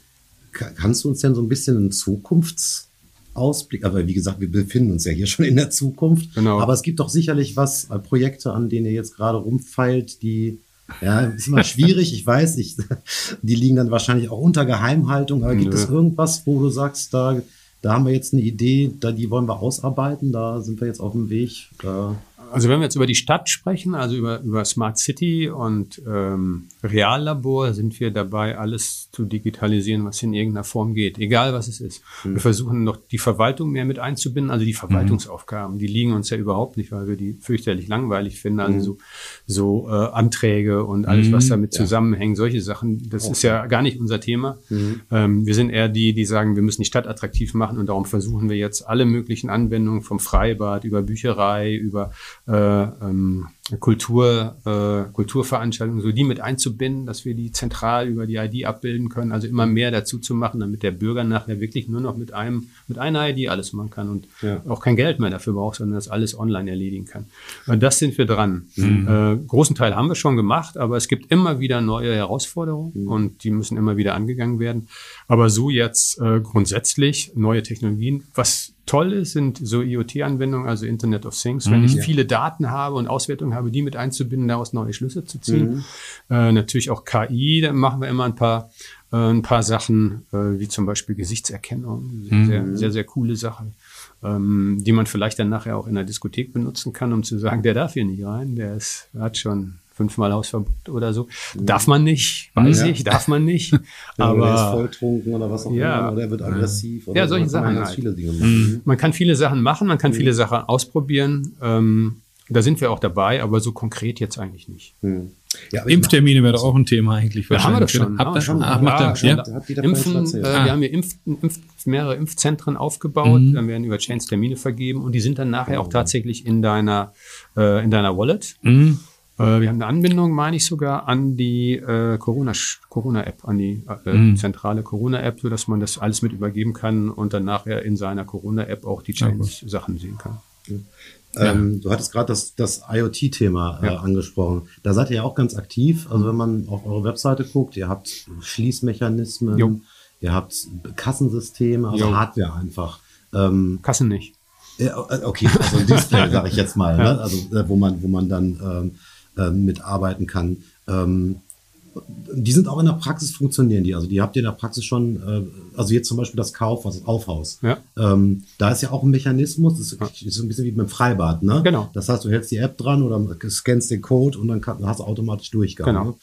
kannst du uns denn so ein bisschen einen Zukunfts Ausblick, aber wie gesagt, wir befinden uns ja hier schon in der Zukunft. Genau. Aber es gibt doch sicherlich was, äh, Projekte, an denen ihr jetzt gerade rumfeilt, die ja, ist immer schwierig, ich weiß nicht. Die liegen dann wahrscheinlich auch unter Geheimhaltung, aber gibt Nö. es irgendwas, wo du sagst, da, da haben wir jetzt eine Idee, da die wollen wir ausarbeiten, da sind wir jetzt auf dem Weg. Da also wenn wir jetzt über die Stadt sprechen, also über, über Smart City und ähm, Reallabor, sind wir dabei, alles zu digitalisieren, was in irgendeiner Form geht, egal was es ist. Mhm. Wir versuchen noch die Verwaltung mehr mit einzubinden, also die Verwaltungsaufgaben, die liegen uns ja überhaupt nicht, weil wir die fürchterlich langweilig finden, also mhm. so, so äh, Anträge und alles, was mhm. damit ja. zusammenhängt, solche Sachen, das okay. ist ja gar nicht unser Thema. Mhm. Ähm, wir sind eher die, die sagen, wir müssen die Stadt attraktiv machen und darum versuchen wir jetzt alle möglichen Anwendungen vom Freibad über Bücherei, über Äh, ähm, Kultur, äh, Kulturveranstaltungen, so die mit einzubinden, dass wir die zentral über die ID abbilden können, also immer mehr dazu zu machen, damit der Bürger nachher wirklich nur noch mit einem, mit einer ID alles machen kann und ja. auch kein Geld mehr dafür braucht, sondern das alles online erledigen kann. Und das sind wir dran. Mhm. Äh, großen Teil haben wir schon gemacht, aber es gibt immer wieder neue Herausforderungen mhm. und die müssen immer wieder angegangen werden. Aber so jetzt äh, grundsätzlich neue Technologien, was toll ist, sind so IoT-Anwendungen, also Internet of Things. Wenn mhm, ich ja. viele Daten habe und Auswertungen habe, die mit einzubinden, daraus neue Schlüsse zu ziehen. Mhm. Äh, natürlich auch KI, da machen wir immer ein paar, äh, ein paar Sachen, äh, wie zum Beispiel Gesichtserkennung. Mhm. Sehr, sehr, sehr coole Sachen, ähm, die man vielleicht dann nachher auch in der Diskothek benutzen kann, um zu sagen, der darf hier nicht rein, der ist, hat schon fünfmal Hausverbot oder so. Mhm. Darf man nicht, weiß ja. ich, darf man nicht. aber er ist volltrunken oder was auch ja. immer, oder er wird aggressiv. Oder ja, solche Sachen. Halt. Viele Dinge machen. Mhm. Man kann viele Sachen machen, man kann mhm. viele Sachen ausprobieren. Ähm, da sind wir auch dabei, aber so konkret jetzt eigentlich nicht. Mhm. Ja, Impftermine wäre doch auch ein Thema eigentlich. Ja, haben wir das schon. Habt ihr schon? Ach, macht ja, schon. Ja. Impfen, äh, ah. Wir haben hier Impf, Impf, mehrere Impfzentren aufgebaut, mhm. dann werden über Chains Termine vergeben und die sind dann nachher auch tatsächlich in deiner, äh, in deiner Wallet. Mhm. Äh, wir haben eine Anbindung, meine ich sogar, an die äh, Corona, Corona-App, an die äh, mhm. zentrale Corona-App, so dass man das alles mit übergeben kann und dann nachher in seiner Corona-App auch die Change-Sachen sehen kann. Ja. Ähm, du hattest gerade das, das IoT-Thema äh, ja. angesprochen. Da seid ihr ja auch ganz aktiv. Also wenn man auf eure Webseite guckt, ihr habt Schließmechanismen, jo. ihr habt Kassensysteme, also Jo. Hardware einfach. Ähm, Kassen nicht. äh, okay, also ein Display, sage ich jetzt mal, ne? also äh, wo man, wo man dann ähm, ähm, mitarbeiten kann. Ähm, die sind auch in der Praxis funktionieren die. Also die habt ihr in der Praxis schon, äh, also jetzt zum Beispiel das Kauf, also das Aufhaus. Ja. Ähm, da ist ja auch ein Mechanismus, das ist so ein bisschen wie beim Freibad, ne? Genau. Das heißt, du hältst die App dran oder scannst den Code und dann kann, hast du automatisch Durchgang. Genau. Ne?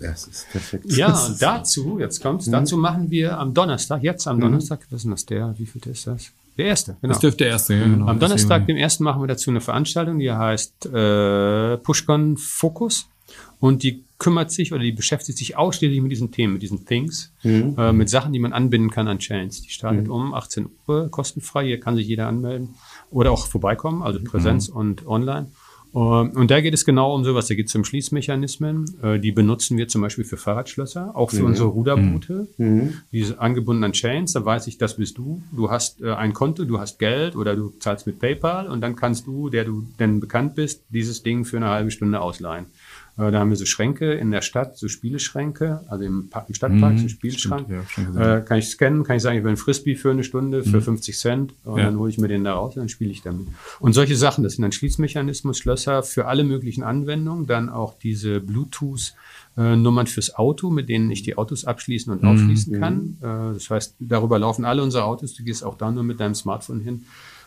Ja, das ist perfekt. Ja, ist- dazu, jetzt Mhm. kommt's, dazu machen wir am Donnerstag, jetzt am Donnerstag, was ist denn das der, wie viel ist das? Der erste, genau. Das dürfte der erste, ja, genau. Am Donnerstag, dem ersten, machen wir dazu eine Veranstaltung, die heißt äh, Pushcon Focus. Und die kümmert sich oder die beschäftigt sich ausschließlich mit diesen Themen, mit diesen Things, äh, mit Sachen, die man anbinden kann an Chains. Die startet um 18 Uhr kostenfrei, hier kann sich jeder anmelden oder auch vorbeikommen, also Präsenz und online. Ähm, Und da geht es genau um sowas. Da geht es um Schließmechanismen. Äh, Die benutzen wir zum Beispiel für Fahrradschlösser, auch für unsere Ruderboote. Diese angebundenen Chains, da weiß ich, das bist du. Du hast äh, ein Konto, du hast Geld oder du zahlst mit PayPal und dann kannst du, der du denn bekannt bist, dieses Ding für eine halbe Stunde ausleihen. Äh, Da haben wir so Schränke in der Stadt, so Spieleschränke, also im, Pa- im Stadtpark, so Spielschrank. stimmt, ja, äh, kann ich scannen, kann ich sagen, ich will ein Frisbee für eine Stunde, für 50 Cent und Ja. dann hole ich mir den da raus und dann spiele ich damit. Und solche Sachen, das sind dann Schließmechanismus, Schlösser für alle möglichen Anwendungen, dann auch diese Bluetooth-Nummern fürs Auto, mit denen ich die Autos abschließen und aufschließen kann. Äh, Das heißt, darüber laufen alle unsere Autos, du gehst auch da nur mit deinem Smartphone hin.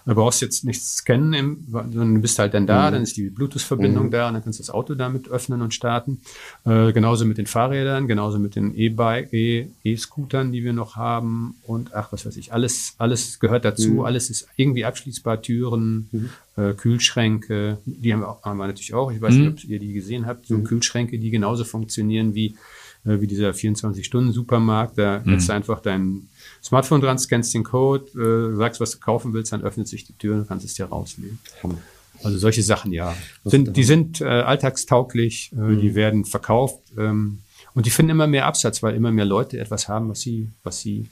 Du brauchst jetzt nichts scannen, im, sondern du bist halt dann da, dann ist die Bluetooth-Verbindung da und dann kannst du das Auto damit öffnen und starten. Äh, genauso mit den Fahrrädern, genauso mit den E-Bike, E- E-Scootern, die wir noch haben und ach, was weiß ich, alles, alles gehört dazu, alles ist irgendwie abschließbar, Türen, äh, Kühlschränke, die haben wir, auch, haben wir natürlich auch. Ich weiß nicht, ob ihr die gesehen habt, so Kühlschränke, die genauso funktionieren wie, wie dieser 24-Stunden-Supermarkt. Da setzt du einfach dein Smartphone dran, scannst den Code, äh, sagst, was du kaufen willst, dann öffnet sich die Tür und kannst es dir rausnehmen. Also solche Sachen, ja. Sind, die sind äh, alltagstauglich, äh, die werden verkauft ähm, und die finden immer mehr Absatz, weil immer mehr Leute etwas haben, was sie, was sie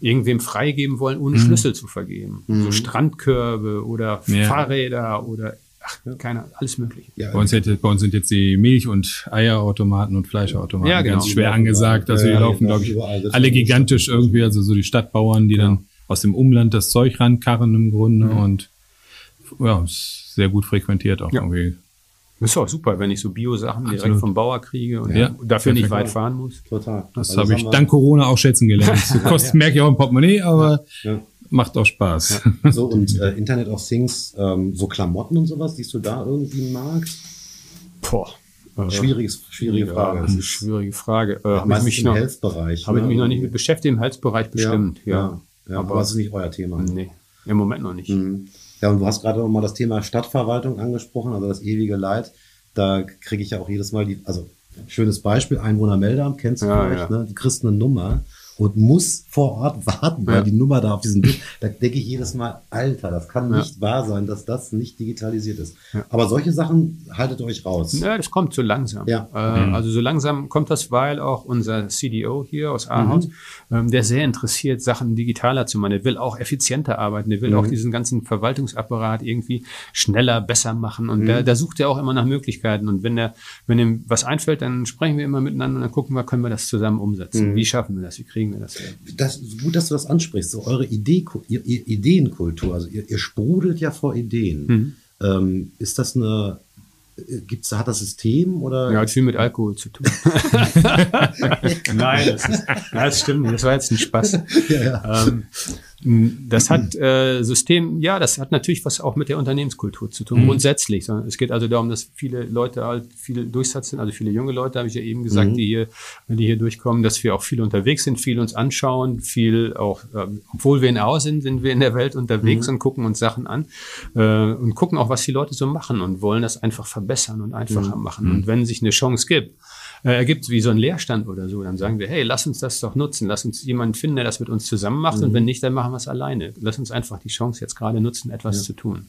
irgendwem freigeben wollen, ohne Schlüssel zu vergeben. So Strandkörbe oder Ja. Fahrräder oder ach, keine, alles mögliche. Ja, Bei uns, hätte, bei uns sind jetzt die Milch- und Eierautomaten und Fleischautomaten Ja, genau. ganz schwer Ja, angesagt. Also die ja, laufen, glaube ich, überall. Alle gigantisch irgendwie. Also so die Stadtbauern, die dann aus dem Umland das Zeug rankarren im Grunde und ja, ist sehr gut frequentiert auch Ja. irgendwie. Das ist auch super, wenn ich so Bio-Sachen direkt vom Bauer kriege und Ja, dafür nicht weit fahren muss. Total. Das Also habe ich dank Corona auch schätzen gelernt. Kostet, merke ich auch im Portemonnaie, aber Ja. Macht auch Spaß. So, und äh, Internet of Things, ähm, so Klamotten und sowas, siehst du da irgendwie einen Markt? Boah. Äh, Schwieriges, schwierige Frage. Ja, Das eine schwierige Frage. Äh, habe ich mich im noch, habe ich ne? mich noch nicht mit beschäftigt, im Health-Bereich bestimmt, ja. Ja, ja, aber, es ist nicht euer Thema. Nee, im Moment noch nicht. Mhm. Ja, und du hast gerade noch mal das Thema Stadtverwaltung angesprochen, also das ewige Leid. Da kriege ich ja auch jedes Mal die, also schönes Beispiel, Einwohnermeldeamt, kennst du Ja, vielleicht, ja. ne? Du kriegst eine Nummer und muss vor Ort warten, weil Ja. die Nummer da auf diesem Bild, da denke ich jedes Mal, Alter, das kann Ja. nicht wahr sein, dass das nicht digitalisiert ist. Ja. Aber solche Sachen haltet euch raus. Ja, das kommt so langsam. Ja. Äh, Also so langsam kommt das, weil auch unser CDO hier aus Ahaus, ähm, der sehr interessiert, Sachen digitaler zu machen. Der will auch effizienter arbeiten. Der will auch diesen ganzen Verwaltungsapparat irgendwie schneller, besser machen. Und da, da sucht er auch immer nach Möglichkeiten. Und wenn der, wenn ihm was einfällt, dann sprechen wir immer miteinander und dann gucken wir, können wir das zusammen umsetzen. Wie schaffen wir das? Wie kriegen wir das? hin? Das gut, dass du das ansprichst. So eure Idee, ihr, ihr Ideenkultur, also ihr, ihr sprudelt ja vor Ideen. Mhm. Ähm, ist das eine, äh, gibt's, hat das System oder? Ja, hat viel mit Alkohol zu tun. Nein, das, ist, nein, das stimmt. Das war jetzt ein Spaß. Ja, ja. Ähm, das hat äh, System, ja, das hat natürlich was auch mit der Unternehmenskultur zu Mhm. tun, grundsätzlich. sondern Es geht also darum, dass viele Leute halt viel Durchsatz sind, also viele junge Leute, habe ich ja eben gesagt, Mhm. die hier, die hier durchkommen, dass wir auch viel unterwegs sind, viel uns anschauen, viel auch, ähm, obwohl wir in Aus sind, sind wir in der Welt unterwegs Mhm. und gucken uns Sachen an äh, und gucken auch, was die Leute so machen und wollen das einfach verbessern und Mhm. einfacher machen. Und wenn sich eine Chance gibt, äh, ergibt wie so ein Leerstand oder so, dann sagen wir, hey, lass uns das doch nutzen, lass uns jemanden finden, der das mit uns zusammen macht und wenn nicht, dann machen wir es alleine. Lass uns einfach die Chance jetzt gerade nutzen, etwas zu tun.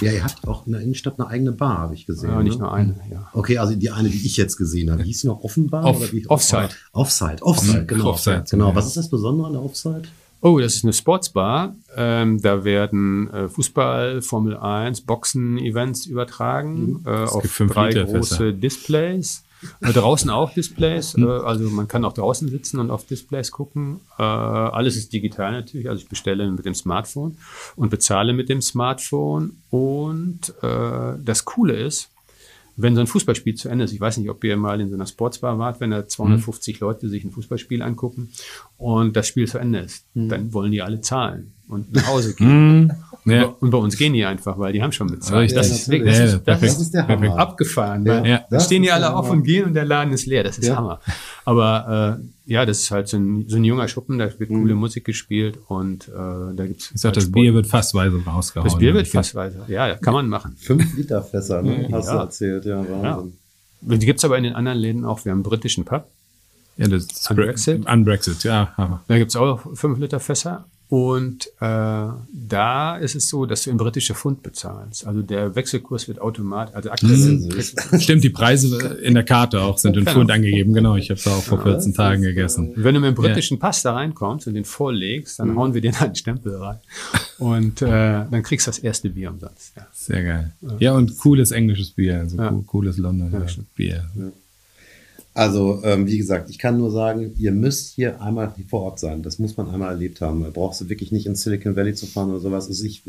Ja, ihr habt auch in der Innenstadt eine eigene Bar, habe ich gesehen. Ja, nicht ne? nur eine, ja. Okay, also die eine, die ich jetzt gesehen habe, hieß sie noch Offenbar? Off- oder wie? Offside. Offside, Offside, Mhm, genau. Offside, genau. ja. Was ist das Besondere an der Offside? Oh, das ist eine Sportsbar. Ähm, da werden äh, Fußball, Formel 1, Boxen-Events übertragen äh, auf drei Liter große Fässer. Displays. Äh, draußen auch Displays, äh, also man kann auch draußen sitzen und auf Displays gucken. Äh, alles ist digital natürlich, also ich bestelle mit dem Smartphone und bezahle mit dem Smartphone. Und äh, das Coole ist, wenn so ein Fußballspiel zu Ende ist, ich weiß nicht, ob ihr mal in so einer Sportsbar wart, wenn da 250 mhm. Leute sich ein Fußballspiel angucken und das Spiel zu Ende ist, mhm. dann wollen die alle zahlen und nach Hause gehen. Mhm. Ja. Und bei uns gehen die einfach, weil die haben schon bezahlt. das, ist wirklich, ja, das, das, ist der Hammer. abgefahren. Ja, ja. Da stehen die alle auf und gehen und der Laden ist leer. Das ist Hammer. Aber äh, ja, das ist halt so ein, so ein junger Schuppen, da wird mhm. coole Musik gespielt und äh, da gibt's. Ich sag, halt das Sport. Bier wird fassweise rausgehauen. Das Bier wird fassweise, ja, kann man machen. Fünf Liter Fässer, ne? hast du erzählt, ja, Wahnsinn. Die gibt's aber in den anderen Läden auch. Wir haben einen britischen Pub. Ja, das ist Unbrexit. Unbrexit, ja. Da gibt's auch fünf Liter Fässer und äh, da ist es so, dass du in britische Pfund bezahlst. Also der Wechselkurs wird automatisch, also aktuell. Mhm. Stimmt, die Preise in der Karte auch sind in genau. Pfund angegeben. Genau, ich habe es auch vor 14 Tagen gegessen. Wenn du mit dem britischen ja. Pass da reinkommst und den vorlegst, dann mhm. hauen wir dir einen Stempel rein. Und äh, dann kriegst du das erste Bier umsonst. Ja. Sehr geil. Ja, und cooles englisches Bier, also ja. cooles Londoner Bier. Also, ähm, wie gesagt, ich kann nur sagen, ihr müsst hier einmal vor Ort sein. Das muss man einmal erlebt haben. Da brauchst du wirklich nicht ins Silicon Valley zu fahren oder sowas. Also ich,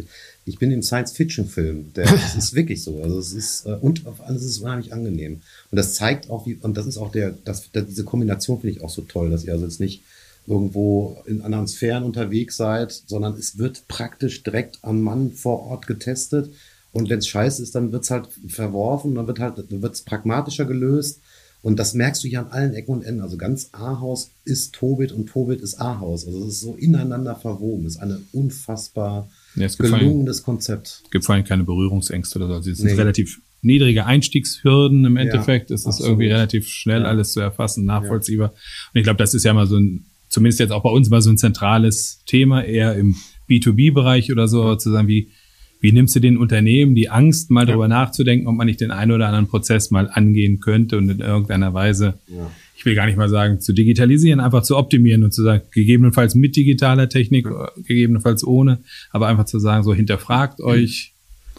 ich bin im Science-Fiction-Film. Das ist wirklich so. Also es ist, äh, und auf alles ist es unheimlich angenehm. Und das zeigt auch, wie, und das ist auch der, das, der diese Kombination finde ich auch so toll, dass ihr also jetzt nicht irgendwo in anderen Sphären unterwegs seid, sondern es wird praktisch direkt am Mann vor Ort getestet. Und wenn es scheiße ist, dann wird es halt verworfen, dann wird halt, dann wird es pragmatischer gelöst und das merkst du hier an allen Ecken und Enden. Also ganz Ahaus ist Tobit und Tobit ist Ahaus. Also es ist so ineinander verwoben. Es ist eine unfassbar ja, gelungenes Konzept. Es gibt vor allem keine Berührungsängste oder so. Also es sind nee. relativ niedrige Einstiegshürden im Endeffekt. Ja, es ist irgendwie relativ schnell ja. alles zu erfassen, nachvollziehbar. Und ich glaube, das ist ja mal so ein, zumindest jetzt auch bei uns mal so ein zentrales Thema, eher im B2B-Bereich oder so, zu sagen, wie wie nimmst du den Unternehmen die Angst, mal ja. darüber nachzudenken, ob man nicht den einen oder anderen Prozess mal angehen könnte und in irgendeiner Weise, ja. ich will gar nicht mal sagen, zu digitalisieren, einfach zu optimieren und zu sagen, gegebenenfalls mit digitaler Technik, ja. gegebenenfalls ohne, aber einfach zu sagen, so hinterfragt mhm. euch,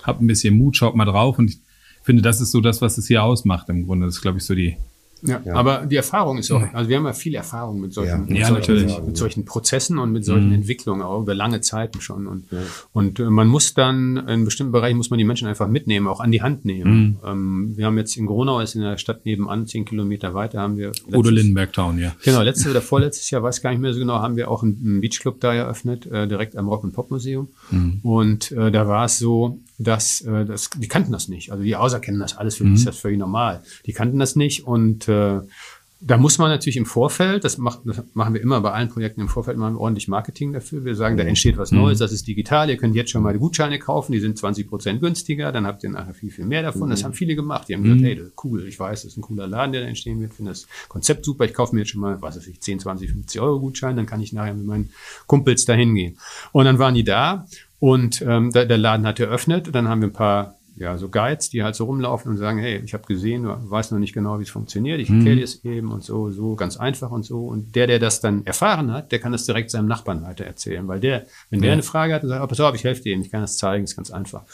habt ein bisschen Mut, schaut mal drauf und ich finde, das ist so das, was es hier ausmacht im Grunde. Das ist, glaube ich, so die, ja, ja, aber die Erfahrung ist auch, also wir haben ja viel Erfahrung mit solchen, ja. Mit, solchen mit solchen Prozessen und mit solchen mhm. Entwicklungen auch über lange Zeiten schon. Und, und äh, man muss dann, in bestimmten Bereichen muss man die Menschen einfach mitnehmen, auch an die Hand nehmen. Mhm. Ähm, wir haben jetzt in Gronau, ist in der Stadt nebenan, zehn Kilometer weiter, haben wir. Udo Lindenberg Town, ja. Genau, letztes oder vorletztes Jahr, weiß gar nicht mehr so genau, haben wir auch einen Beachclub da eröffnet, äh, direkt am Rock- und Pop-Museum. Mhm. Und äh, da war es so, dass, äh, das, die kannten das nicht. Also die Außer kennen das alles, für die mhm. ist das völlig normal. Die kannten das nicht und äh, da muss man natürlich im Vorfeld, das, macht, das machen wir immer bei allen Projekten im Vorfeld, machen wir ordentlich Marketing dafür. Wir sagen, da mhm. entsteht was Neues, mhm. das ist digital, ihr könnt jetzt schon mal die Gutscheine kaufen, die sind 20 Prozent günstiger, dann habt ihr nachher viel, viel mehr davon. Das mhm. haben viele gemacht. Die haben gesagt, hey, cool, ich weiß, das ist ein cooler Laden, der da entstehen wird, finde das Konzept super, ich kaufe mir jetzt schon mal, was weiß ich, 10, 20, 50 Euro Gutschein, dann kann ich nachher mit meinen Kumpels dahin gehen. Und dann waren die da und ähm, der, der Laden hat eröffnet, dann haben wir ein paar ja, so Guides, die halt so rumlaufen und sagen, hey, ich habe gesehen, du weißt noch nicht genau, wie es funktioniert, ich erkläre mhm. dir es eben und so, so, ganz einfach und so. Und der, der das dann erfahren hat, der kann das direkt seinem Nachbarn weiter erzählen, weil der, wenn der eine Frage hat, dann sagt, oh, pass auf, ich helfe dir eben, ich kann das zeigen, ist ganz einfach.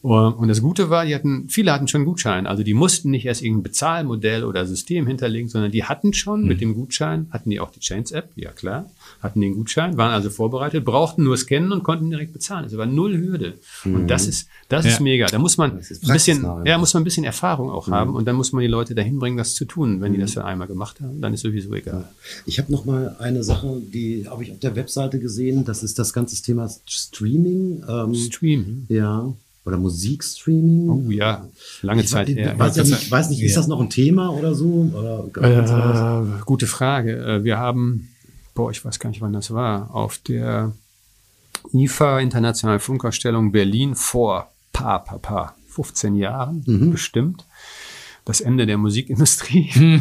Und das Gute war, die hatten, viele hatten schon Gutschein, also die mussten nicht erst irgendein Bezahlmodell oder System hinterlegen, sondern die hatten schon mhm. mit dem Gutschein, hatten die auch die Chains-App, ja klar, hatten den Gutschein, waren also vorbereitet, brauchten nur scannen und konnten direkt bezahlen. Das war null Hürde. Mhm. Und das ist, das ja. ist mega. Da muss man ein bisschen, ja, muss man ein bisschen Erfahrung auch mhm. haben und dann muss man die Leute dahin bringen, das zu tun. Wenn die das mhm. dann einmal gemacht haben, dann ist sowieso egal. Ich habe noch mal eine Sache, die habe ich auf der Webseite gesehen. Das ist das ganze Thema Streaming. Ähm, Streaming. Ja oder Musikstreaming. Oh ja, lange ich Zeit her. Weiß, ja nicht, weiß nicht, ist das noch ein Thema oder so? Oder äh, gute Frage. Äh, wir haben boah, ich weiß gar nicht, wann das war, auf der IFA, Internationale Funkausstellung Berlin vor paar, paar, paar 15 Jahren mhm. bestimmt das Ende der Musikindustrie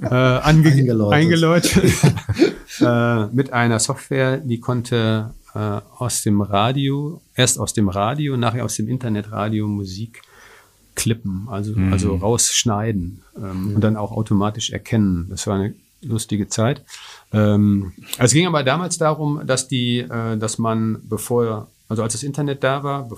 äh, eingeläutet, eingeläutet äh, mit einer Software, die konnte äh, aus dem Radio, erst aus dem Radio, nachher aus dem Internetradio Musik klippen, also, mhm. also rausschneiden ähm, mhm. und dann auch automatisch erkennen. Das war eine lustige Zeit. Ähm, es ging aber damals darum, dass die, äh, dass man bevor, also als das Internet da war,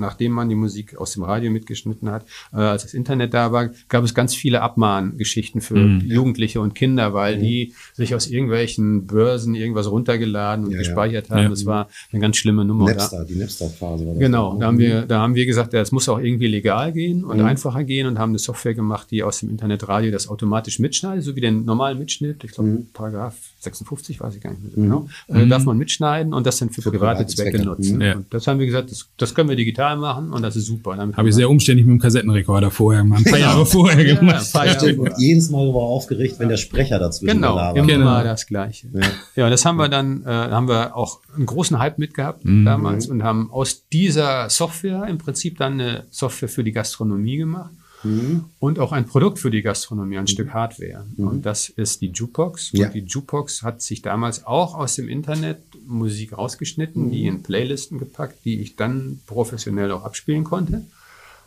nachdem man die Musik aus dem Radio mitgeschnitten hat, äh, als das Internet da war, gab es ganz viele Abmahngeschichten für Mhm. Jugendliche und Kinder, weil Mhm. die sich aus irgendwelchen Börsen irgendwas runtergeladen und Ja, ja. gespeichert haben. Ja. Das war eine ganz schlimme Nummer. Napster, die Napster-Phase war das. Genau, auch. da haben wir, da haben wir gesagt, ja, es muss auch irgendwie legal gehen und Mhm. einfacher gehen und haben eine Software gemacht, die aus dem Internetradio das automatisch mitschneidet, so wie den normalen Mitschnitt. Ich glaube, Mhm. Paragraph 56, weiß ich gar nicht mehr so genau. Äh, Mhm. darf man mitschneiden und das dann für, Für private, private Zwecke, Zwecke. nutzen. Mhm. Ja. Und das haben wir gesagt, das, das können wir digital machen und das ist super. Damit Habe ich sehr umständlich mit dem Kassettenrekorder vorher, mal ein paar Jahre vorher ja, gemacht. paar Jahre und jedes Mal war er aufgeregt, wenn der Sprecher dazwischen Genau, labert. immer Genau. das Gleiche. Ja. Ja, und das haben wir dann, äh, haben wir auch einen großen Hype mitgehabt Mhm. damals und haben aus dieser Software im Prinzip dann eine Software für die Gastronomie gemacht Mhm. und auch ein Produkt für die Gastronomie, ein Stück Hardware. Und das ist die Jukebox. Ja. Und die Jukebox hat sich damals auch aus dem Internet Musik rausgeschnitten, die in Playlisten gepackt, die ich dann professionell auch abspielen konnte.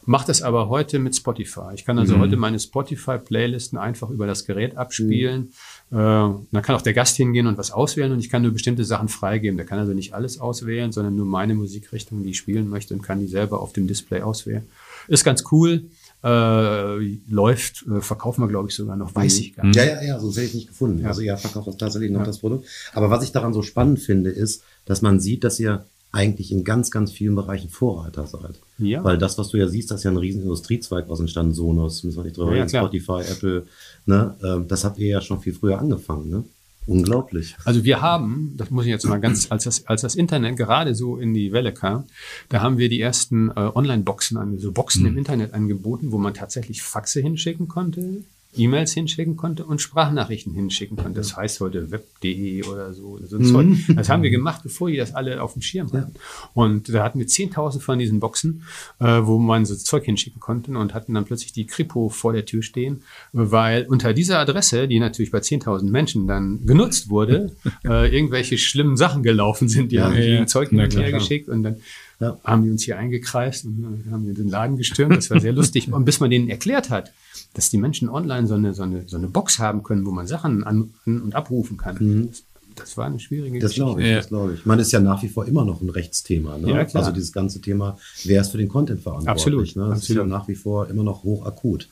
Macht das aber heute mit Spotify. Ich kann also heute meine Spotify-Playlisten einfach über das Gerät abspielen. Äh, dann kann auch der Gast hingehen und was auswählen und ich kann nur bestimmte Sachen freigeben. Der kann also nicht alles auswählen, sondern nur meine Musikrichtung, die ich spielen möchte und kann die selber auf dem Display auswählen. Ist ganz cool. Äh, läuft, äh, verkaufen wir, glaube ich, sogar noch, weiß ich gar nicht. Ja, ja, ja, sonst hätte ich nicht gefunden. Ja. Also ihr verkauft das tatsächlich noch das Produkt. Aber was ich daran so spannend finde, ist, dass man sieht, dass ihr eigentlich in ganz, ganz vielen Bereichen Vorreiter seid. Ja. Weil das, was du ja siehst, das ist ja ein riesen Industriezweig, was entstanden, Sonos, müssen wir nicht drüber Ja, ja, reden, klar. Spotify, Apple, ne, ähm, das habt ihr ja schon viel früher angefangen, ne? Unglaublich. Also wir haben, das muss ich jetzt mal ganz, als das, als das Internet gerade so in die Welle kam, da haben wir die ersten äh, Online-Boxen, so Boxen im Internet angeboten, wo man tatsächlich Faxe hinschicken konnte, E-Mails hinschicken konnte und Sprachnachrichten hinschicken konnte. Das heißt heute web.de oder so. so ein Zeug. Das haben wir gemacht, bevor die das alle auf dem Schirm hatten. Und da hatten wir 10.000 von diesen Boxen, äh, wo man so Zeug hinschicken konnte und hatten dann plötzlich die Kripo vor der Tür stehen, weil unter dieser Adresse, die natürlich bei 10.000 Menschen dann genutzt wurde, äh, irgendwelche schlimmen Sachen gelaufen sind. Die Ja, haben ja, Zeug hin na und her klar. geschickt und dann Ja. haben die uns hier eingekreist und äh, haben den Laden gestürmt. Das war sehr lustig. Und bis man denen erklärt hat, dass die Menschen online so eine, so eine, so eine Box haben können, wo man Sachen an, an und abrufen kann. Das, das war eine schwierige Mhm. Das glaube ich, Ja. das glaube ich. Man ist ja nach wie vor immer noch ein Rechtsthema. Ne? Ja, klar. Also dieses ganze Thema, wer ist für den Content verantwortlich? Absolut, Ne? Das ist ja absolut. nach wie vor immer noch hochakut.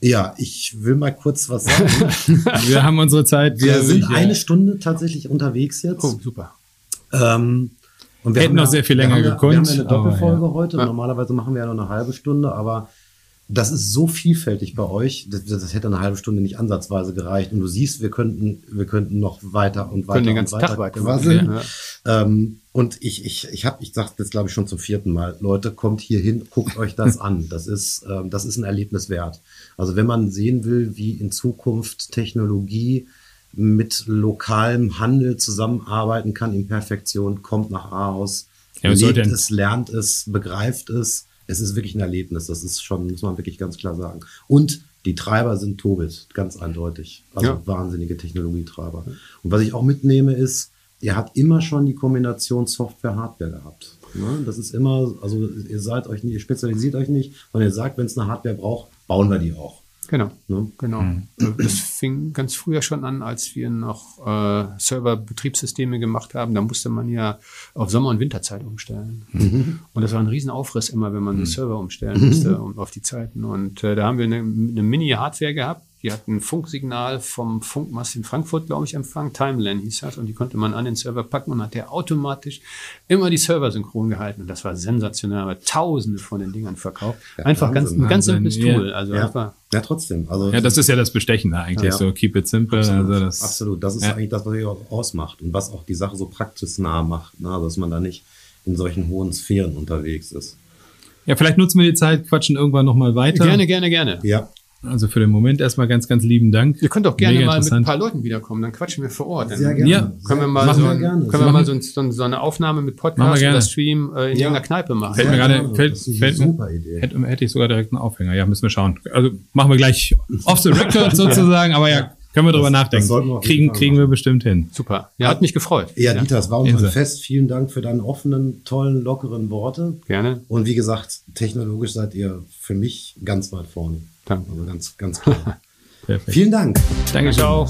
Ja, ich will mal kurz was sagen. Wir haben unsere Zeit. Wir sind ich, eine ja. Stunde tatsächlich unterwegs jetzt. Oh, super. Ähm, und wir Hätten noch ja- sehr viel wir länger haben ja- gekonnt, Wir haben ja eine aber Doppelfolge ja. heute. Ja. Normalerweise machen wir ja nur eine halbe Stunde, aber das ist so vielfältig bei euch. Das, das hätte eine halbe Stunde nicht ansatzweise gereicht. Und du siehst, wir könnten, wir könnten noch weiter und weiter Können den und ganzen weiter Tag weiter quasseln. Ja. Ähm, und ich, ich, ich habe, ich sage jetzt glaube ich schon zum vierten Mal, Leute, kommt hier hin, guckt euch das an. Das ist, ähm, das ist ein Erlebnis wert. Also wenn man sehen will, wie in Zukunft Technologie mit lokalem Handel zusammenarbeiten kann in Perfektion, kommt nach Ahaus, Ja, lebt es, lernt es, begreift es. Es ist wirklich ein Erlebnis. Das ist schon, muss man wirklich ganz klar sagen. Und die Treiber sind Tobit, ganz eindeutig. Also Ja. wahnsinnige Technologietreiber. Und was ich auch mitnehme ist, ihr habt immer schon die Kombination Software-Hardware gehabt. Ne? Das ist immer, also ihr seid euch nicht, ihr spezialisiert euch nicht, sondern ihr sagt, wenn es eine Hardware braucht, bauen wir die auch. Genau. Ne? Genau. Das fing ganz früher schon an, als wir noch äh, Server-Betriebssysteme gemacht haben. Da musste man ja auf Sommer- und Winterzeit umstellen. Und das war ein Riesenaufriss immer, wenn man den Server umstellen musste um, auf die Zeiten. Und äh, da haben wir eine, eine Mini-Hardware gehabt. Die hat ein Funksignal vom Funkmast in Frankfurt, glaube ich, empfangen. Timeline hieß das. Und die konnte man an den Server packen und hat der automatisch immer die Server synchron gehalten. Und das war sensationell. Aber tausende von den Dingern verkauft. Einfach ganz, Wahnsinn, ein ganz simples ja. Tool. Also Ja. einfach ja, trotzdem. Also Ja, das ist ja das Bestechende eigentlich. Ja. So keep it simple. Absolut, Also das, absolut. Das ist ja. eigentlich das, was ihr auch ausmacht und was auch die Sache so praxisnah macht, ne? dass man da nicht in solchen hohen Sphären unterwegs ist. Ja, vielleicht nutzen wir die Zeit, quatschen irgendwann nochmal weiter. Gerne, gerne, gerne. Ja, Also für den Moment erstmal ganz, ganz lieben Dank. Ihr könnt auch gerne Mega mal mit ein paar Leuten wiederkommen, dann quatschen wir vor Ort. Dann sehr gerne. Ja. Können wir mal, so, wir gerne. können wir mal so, ein, so, ein, so eine Aufnahme mit Podcast oder Stream äh, in Ja. irgendeiner Kneipe machen. Fällt mir gerade, fällt, Das ist eine fällt super Idee. Hätte, hätte ich sogar direkt einen Aufhänger. Ja, müssen wir schauen. Also machen wir gleich off the record sozusagen, aber ja, können wir drüber Das- nachdenken. das sollten wir kriegen, kriegen wir bestimmt hin. Super. Ja, hat mich gefreut. Ja, Dieter, es war uns Inse. ein Fest. Vielen Dank für deine offenen, tollen, lockeren Worte. Gerne. Und wie gesagt, technologisch seid ihr für mich ganz weit vorne. Ganz, ganz klar. Perfekt. Vielen Dank. Danke, Danke auch.